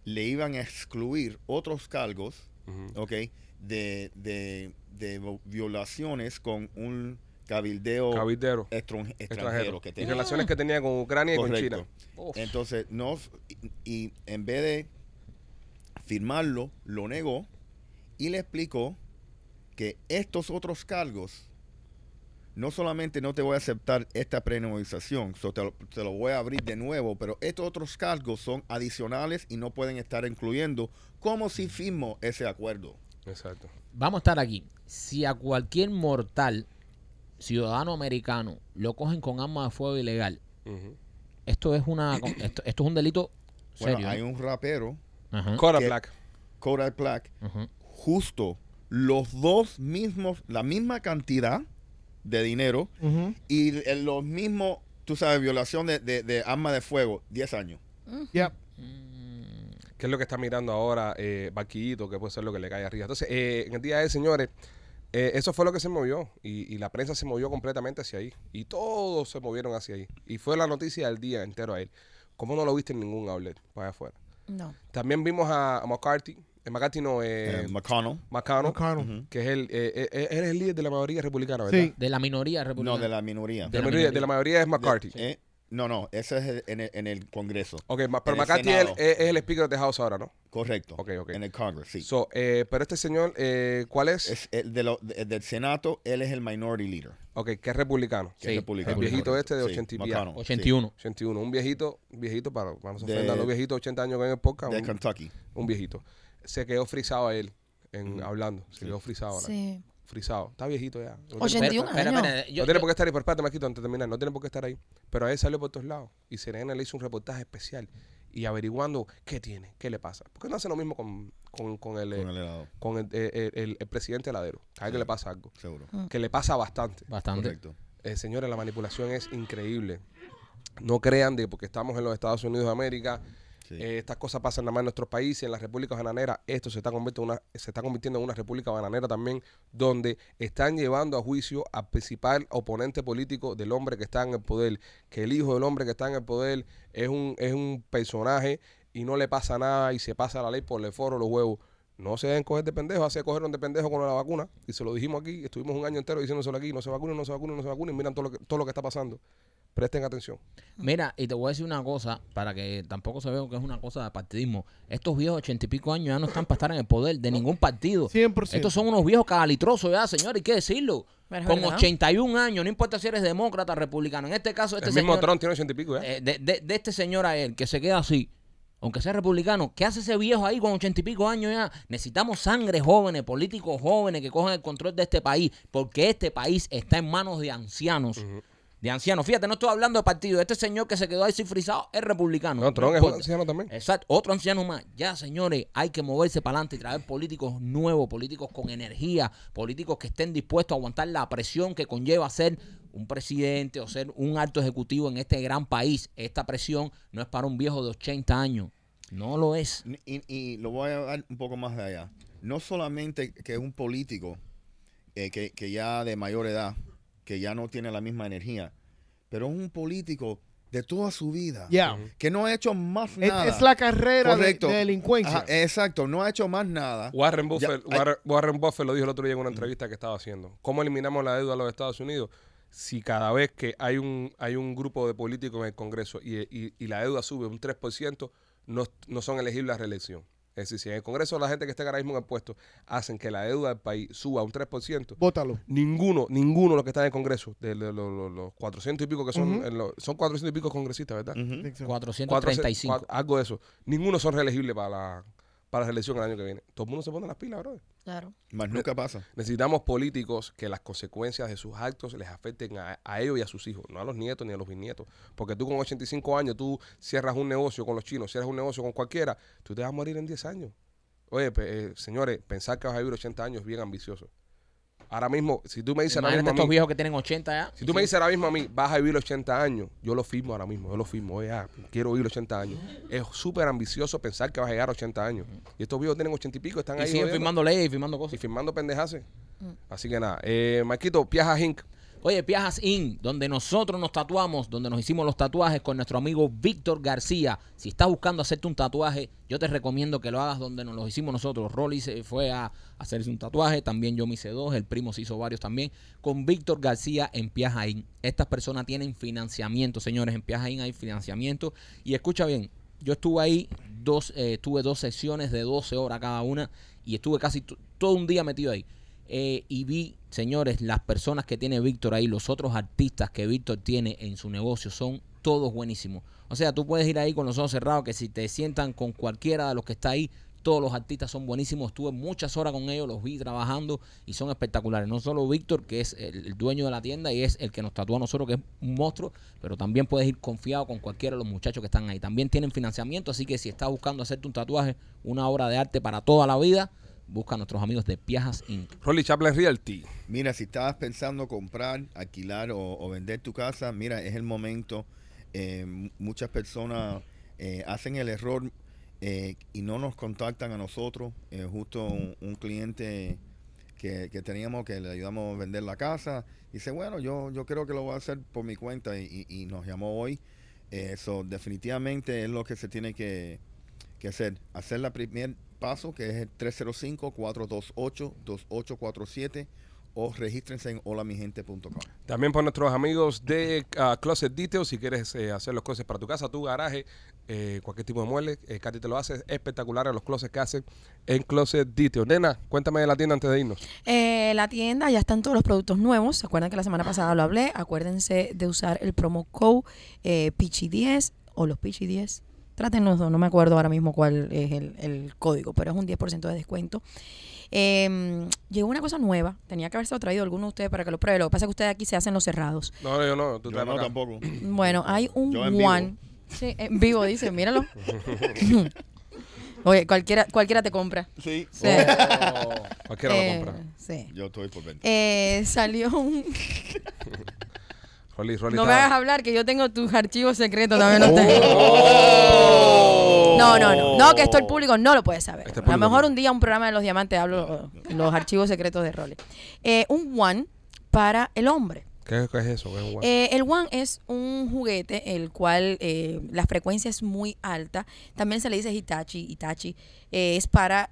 le iban a excluir otros cargos. ¿ok? De, de, de violaciones con un cabildeo Cabildero. extran- extranjero, Extranjero. que Y tenía. relaciones que tenía con Ucrania y con. China. Uf. Entonces, no, y, y en vez de firmarlo, lo negó y le explicó que estos otros cargos, no solamente no te voy a aceptar esta prenegociación, so te, lo, te lo voy a abrir de nuevo, pero estos otros cargos son adicionales y no pueden estar incluyendo como si firmo ese acuerdo. Exacto. Vamos a estar aquí. Si a cualquier mortal, ciudadano americano, lo cogen con arma de fuego ilegal, esto es una esto, esto es un delito Bueno, serio. hay ¿eh? un rapero, Ajá, Kodak Que- Black. Kodak Black, ajá. justo los dos mismos, la misma cantidad de dinero y el- los mismos, tú sabes, violación de, de, de arma de fuego, 10 años. Ya. que es lo que está mirando ahora eh, Barquillito, que puede ser lo que le cae arriba. Entonces, eh, en el día de señores, eh, eso fue lo que se movió y, y la prensa se movió completamente hacia ahí y todos se movieron hacia ahí y fue la noticia del día entero a él. ¿Cómo no lo viste en ningún outlet para allá afuera? No. También vimos a, a McCarthy, eh, McCarthy no, eh, Eh, McConnell. McConnell, McConnell. que es el, eh, eh, él es el líder de la mayoría republicana, ¿verdad? Sí. De la minoría No, republicana. de la minoría. De, la minoría. de la mayoría es McCarthy. Eh, no, no, ese es el- en, el, en el Congreso. Ok, ma- pero En el McCarthy es el, Senado. es- es el speaker de House ahora, ¿no? Correcto. Ok, ok. En el Congress, sí. So, eh, pero este señor, eh, ¿cuál es? es el de lo- de- del Senato, él es el minority leader. Ok, que es republicano. que Sí, es republicano. el viejito este de Sí, 80 y pico. McConnell, 81. 81, un viejito, un viejito para, vamos a De- ofender a los viejitos 80 años que en el podcast, sí, de un, Kentucky. un viejito. Se quedó frisado a él en hablando, se quedó frisado. ahora. Sí. Frisado, está viejito ya. No tiene- 81 Espera, espera, años. yo- no tiene yo- por qué estar ahí, pero espérate, Marquito, antes de terminar, no tiene por qué estar ahí. Pero a él salió por todos lados y Serena le hizo un reportaje especial y averiguando qué tiene, qué le pasa. ¿Por qué no hace lo mismo con, con, con el, Con eh, el helado, con el, eh, el- el presidente heladero? A él que le pasa algo. seguro. Que le pasa bastante. Bastante. Correcto. Eh, señores, la manipulación es increíble. No crean de porque estamos en los Estados Unidos de América. Eh, estas cosas pasan nada más en nuestros países, en las repúblicas bananeras. Esto se está, convirtiendo en una, se está convirtiendo en una república bananera también, donde están llevando a juicio al principal oponente político del hombre que está en el poder. Que el hijo del hombre que está en el poder es un, es un personaje y no le pasa nada y se pasa la ley por el foro, los huevos. No se deben coger de pendejo, hace cogieron de pendejo con la vacuna. Y se lo dijimos aquí, estuvimos un año entero diciéndoselo aquí, no se vacunen, no se vacunen, no se vacunen. Miran todo lo que, todo lo que está pasando. Presten atención. Mira, y te voy a decir una cosa, para que tampoco se vea que es una cosa de partidismo. Estos viejos ochenta y pico años ya no están para estar en el poder de ningún partido. 100%. Estos son unos viejos cagalitrosos ya, señor, hay que decirlo. Pero Con verdad. 81 años, no importa si eres demócrata o republicano. En este caso, este el mismo señor, Trump tiene ochenta y pico, ¿eh? eh, de, de- de este señor a él, que se queda así, aunque sea republicano, ¿qué hace ese viejo ahí con ochenta y pico años ya? Necesitamos sangre jóvenes, políticos jóvenes que cojan el control de este país, porque este país está en manos de ancianos. De ancianos. Fíjate, no estoy hablando de partido. Este señor que se quedó ahí cifrizado es republicano. No, Trump es un anciano también. Exacto, otro anciano más. Ya, señores, hay que moverse para adelante y traer políticos nuevos, políticos con energía, políticos que estén dispuestos a aguantar la presión que conlleva ser un presidente o ser un alto ejecutivo en este gran país. Esta presión no es para un viejo de 80 años. No lo es. Y, y lo voy a dar un poco más de allá. No solamente que es un político eh, que, que ya de mayor edad, que ya no tiene la misma energía, pero es un político de toda su vida. Que no ha hecho más Es, nada. es la carrera de, delincuencia. Ajá, exacto, no ha hecho más nada. Warren Buffett, Ya, hay- Warren, Warren Buffett lo dijo el otro día en una entrevista que estaba haciendo. ¿Cómo eliminamos la deuda a los Estados Unidos? Si cada vez que hay un, hay un grupo de políticos en el Congreso y, y- y la deuda sube un 3%, no, no son elegibles a reelección. Es decir, si en el Congreso la gente que está ahora mismo en el puesto hacen que la deuda del país suba un 3%, Bótalo. ninguno, ninguno de los que están en el Congreso, de, los- los- los- los 400 y pico que son, Ujú. en los- son 400 y pico congresistas, ¿verdad? Ujú. Exacto. 435. Cuatro- algo de eso. Ninguno son reelegibles para la, para la reelección el año que viene. Todo el mundo se pone las pilas, bro. Claro. Más nunca pasa. Necesitamos políticos que las consecuencias de sus actos les afecten a, a ellos y a sus hijos, no a los nietos ni a los bisnietos. Porque tú con 85 años, tú cierras un negocio con los chinos, cierras un negocio con cualquiera, tú te vas a morir en 10 años. Oye, eh, señores, pensar que vas a vivir 80 años es bien ambicioso. Ahora mismo, si tú me dices ahora mismo a estos mí- viejos que tienen 80 ya. si tú me dices ahora mismo a mí, vas a vivir 80 años, yo lo firmo ahora mismo, yo lo firmo. Oye, ah, quiero vivir 80 años. Es súper ambicioso pensar que vas a llegar a 80 años. Y estos viejos tienen 80 y pico, están Y ahí siguen jodiendo firmando leyes y firmando y cosas. firmando pendejaces. Así que nada, eh, Marquito, Piaja Inc. Oye, Piajas Inc., donde nosotros nos tatuamos, donde nos hicimos los tatuajes con nuestro amigo Víctor García. Si estás buscando hacerte un tatuaje, yo te recomiendo que lo hagas donde nos los hicimos nosotros. Rolly se fue a hacerse un tatuaje, también yo me hice dos, el primo se hizo varios también, con Víctor García en Piaja Inc. Estas personas tienen financiamiento, señores, en Piaja Inc. hay financiamiento. Y escucha bien, yo estuve ahí, dos, eh, tuve dos sesiones de 12 horas cada una y estuve casi todo un día metido ahí. Eh, y vi, señores, las personas que tiene Víctor ahí, los otros artistas que Víctor tiene en su negocio son todos buenísimos. O sea, tú puedes ir ahí con los ojos cerrados, que si te sientan con cualquiera de los que está ahí, todos los artistas son buenísimos. Estuve muchas horas con ellos, los vi trabajando y son espectaculares. No solo Víctor, que es el, dueño de la tienda y es el que nos tatúa a nosotros, que es un monstruo, pero también puedes ir confiado con cualquiera de los muchachos que están ahí. También tienen financiamiento, así que si estás buscando hacerte un tatuaje, una obra de arte para toda la vida, busca a nuestros amigos de Piajas Inc. Rolly Chaplin Realty. Mira, si estabas pensando comprar, alquilar o, o vender tu casa, mira, es el momento. Eh, muchas personas eh, hacen el error eh, y no nos contactan a nosotros. Eh, justo un, un cliente que, que teníamos que le ayudamos a vender la casa, dice, bueno, yo, yo creo que lo voy a hacer por mi cuenta y, y- y nos llamó hoy. Eso definitivamente es lo que se tiene que, que hacer. Hacer la primer paso, que es el 305-428-2847 o regístrense en holamigente.com. También por nuestros amigos de ah, Closet Details, si quieres eh, hacer los closets para tu casa, tu garaje, eh, cualquier tipo de mueble, eh, Katy te lo hace. Espectacular los closets que hacen en Closet Details. Nena, cuéntame de la tienda antes de irnos. Eh, la tienda ya están todos los productos nuevos. ¿Se acuerdan que la semana pasada lo hablé? Acuérdense de usar el promo code eh, Pichi10 o los Pichi10. Trátenlos, no me acuerdo ahora mismo cuál es el, el código, pero es un 10% de descuento. Eh, llegó una cosa nueva. Tenía que haberse traído alguno de ustedes para que lo pruebe. Lo que pasa es que ustedes aquí se hacen los cerrados. No, yo no, tú Yo no acá. tampoco. Bueno, hay un Yo en vivo. one. Sí, en vivo, dice, míralo. Oye, cualquiera, cualquiera te compra. Sí. Sí. Oh, cualquiera Eh, lo compra. Sí. Yo estoy por venta. Eh, salió un... Rolly, Rolly No me hagas hablar que yo tengo tus archivos secretos también. Oh. No, no, no. No, que esto el público no lo puede saber. Este a lo mejor un día un programa de los diamantes hablo los archivos secretos de Rolly. Eh, un one para el hombre. ¿Qué, qué es eso? ¿Qué es guan? Eh, el One es un juguete el cual eh, la frecuencia es muy alta. También se le dice Hitachi. Hitachi eh, es para,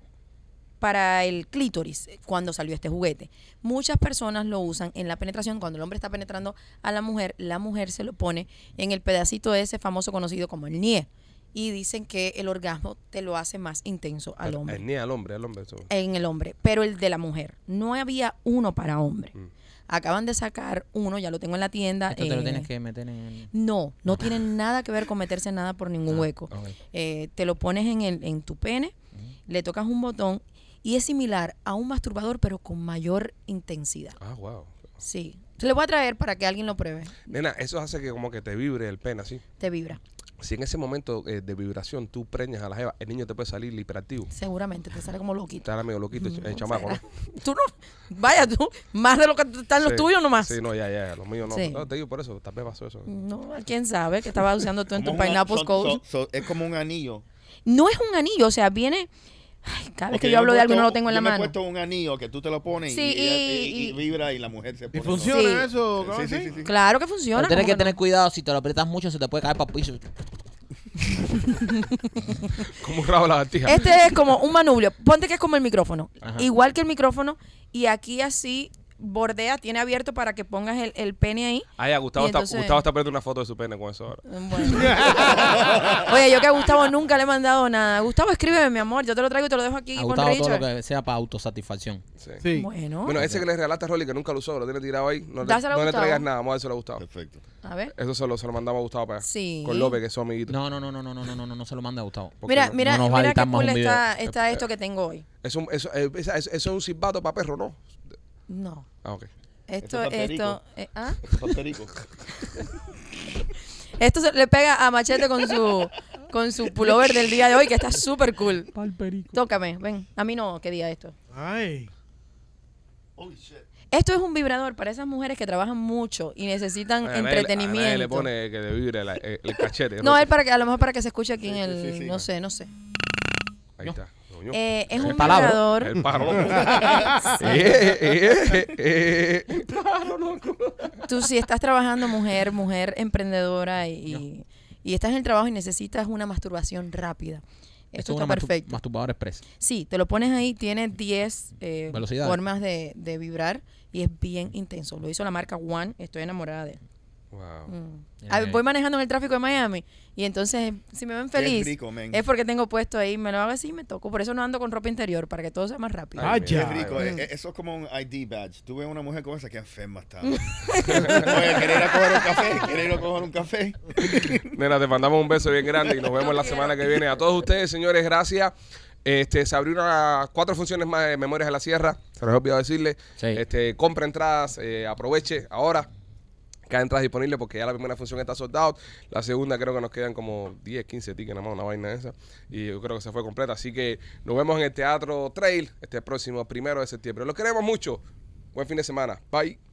para el clítoris eh, cuando salió este juguete. Muchas personas lo usan en la penetración. Cuando el hombre está penetrando a la mujer, la mujer se lo pone en el pedacito ese famoso conocido como el nie. Y dicen que el orgasmo te lo hace más intenso al Pero, hombre El ni al hombre, al hombre. eso. en el hombre, pero el de la mujer. No había uno para hombre. Mm. Acaban de sacar uno, ya lo tengo en la tienda. Esto te lo eh, tienes que meter en el... No, no tiene nada que ver con meterse nada por ningún Ah, hueco. Eh, te lo pones en, el, en tu pene, le tocas un botón y es similar a un masturbador, pero con mayor intensidad. Ah, wow. Sí. Se lo voy a traer para que alguien lo pruebe. Nena, eso hace que como que te vibre el pene así. Te vibra. Si en ese momento eh, de vibración tú preñas a la jeva, el niño te puede salir hiperactivo. Seguramente te sale como loquito. Está medio loquito el, el Mm, chamaco, ¿no? Tú no. Vaya tú. Más de lo que están los Sí, tuyos nomás. Sí, no, ya, ya, los míos no. Sí. No, te digo por eso, tal vez pasó eso. No, quién sabe que estaba usando tú en tu una- Pineapple Code. es como un anillo. No es un anillo, o sea, viene Ay, cada vez Porque que yo hablo de algo no puesto- lo tengo en la yo me he mano. puesto un anillo que tú te lo pones Sí, y, y- y- y- y y- vibra y la mujer se ¿Y pone. funciona Sí. eso? Sí, ¿Cómo sí, así? sí, sí. Claro que funciona. Pero tienes ¿cómo que tener no? cuidado, si te lo aprietas mucho se te puede caer para el piso. Como un rabo lagartija. Este es como un manubrio. Ponte que es como el micrófono. Ajá. Igual que el micrófono. Y aquí así bordea, tiene abierto para que pongas el, el pene ahí. Ay, a Gustavo, Y está, entonces- Gustavo está poniendo una foto de su pene con eso ahora. Bueno. Oye, yo que a Gustavo nunca le he mandado nada. Gustavo, escríbeme, mi amor. Yo te lo traigo y te lo dejo aquí Ha con gustado todo lo Richard. que sea para autosatisfacción. Sí. Sí. Bueno, Bueno, ese que le regalaste a Rolly, que nunca lo usó, lo tiene tirado ahí. No, le, Dáselo a no le Gustavo. traigas nada, vamos a dárselo a Gustavo. Perfecto. a ver. Eso se lo, se lo mandamos a Gustavo para allá. Sí. Con López, que es su amiguito. No, no, no, no, no, no, no, no, no, no se lo manda a Gustavo. ¿Por qué Mira, no? mira, No nos va a mira editar qué más cool un video. está, está esto que tengo hoy. Es un, eso, eh, esa- eso es un silbato para perro, ¿no? No. Ah, ok. Esto, Esto esto, eh, ¿ah? Esto se le pega a Machete con su con su pullover del día de hoy, que está súper cool. Tócame, ven. A mí no, ¿qué día esto? Ay. Holy shit. Esto es un vibrador para esas mujeres que trabajan mucho y necesitan A nadie- a nadie entretenimiento. le pone que le vibre la- el, el cachete. No, es para que, a lo mejor para que se escuche aquí Sí, en el, sí, sí. no sé, no sé. Ahí está. Coño. Eh, es un vibrador. El pájaro loco. Eh, eh, eh, eh. Tú si estás trabajando mujer, mujer emprendedora y, y- y estás en el trabajo y necesitas una masturbación rápida. Esto es está una mastur- perfecto. masturbadora express. Sí, te lo pones ahí, tiene 10 eh, Velocidades. formas de, de vibrar y es bien intenso. Lo hizo la marca One, estoy enamorada de él. Wow. Mm. Ah, ahí. voy manejando en el tráfico de Miami y entonces si me ven feliz rico, es porque tengo puesto ahí, me lo hago así y me toco. Por eso no ando con ropa interior, para que todo sea más rápido. Ay, Vaya. Qué rico. Ay, eh, eh, Eso es como un ID badge. Tú ves una mujer con esa que enferma está. Oye, ¿quieres ir a coger un café? ¿Quieres ir a coger un café? Nena, te mandamos un beso bien grande y nos vemos la semana que viene. A todos ustedes, señores, gracias. Este, se abrieron cuatro funciones más de Memorias de la Sierra. Se los he olvidado decirle. Sí. Este, compra entradas, eh, aproveche ahora. Cada entrada disponible porque ya la primera función está sold out. La segunda creo que nos quedan como 10, 15 tickets nada más, una vaina esa. Y yo creo que se fue completa. Así que nos vemos en el Teatro Trail este próximo primero de septiembre. Los queremos mucho. Buen fin de semana. Bye.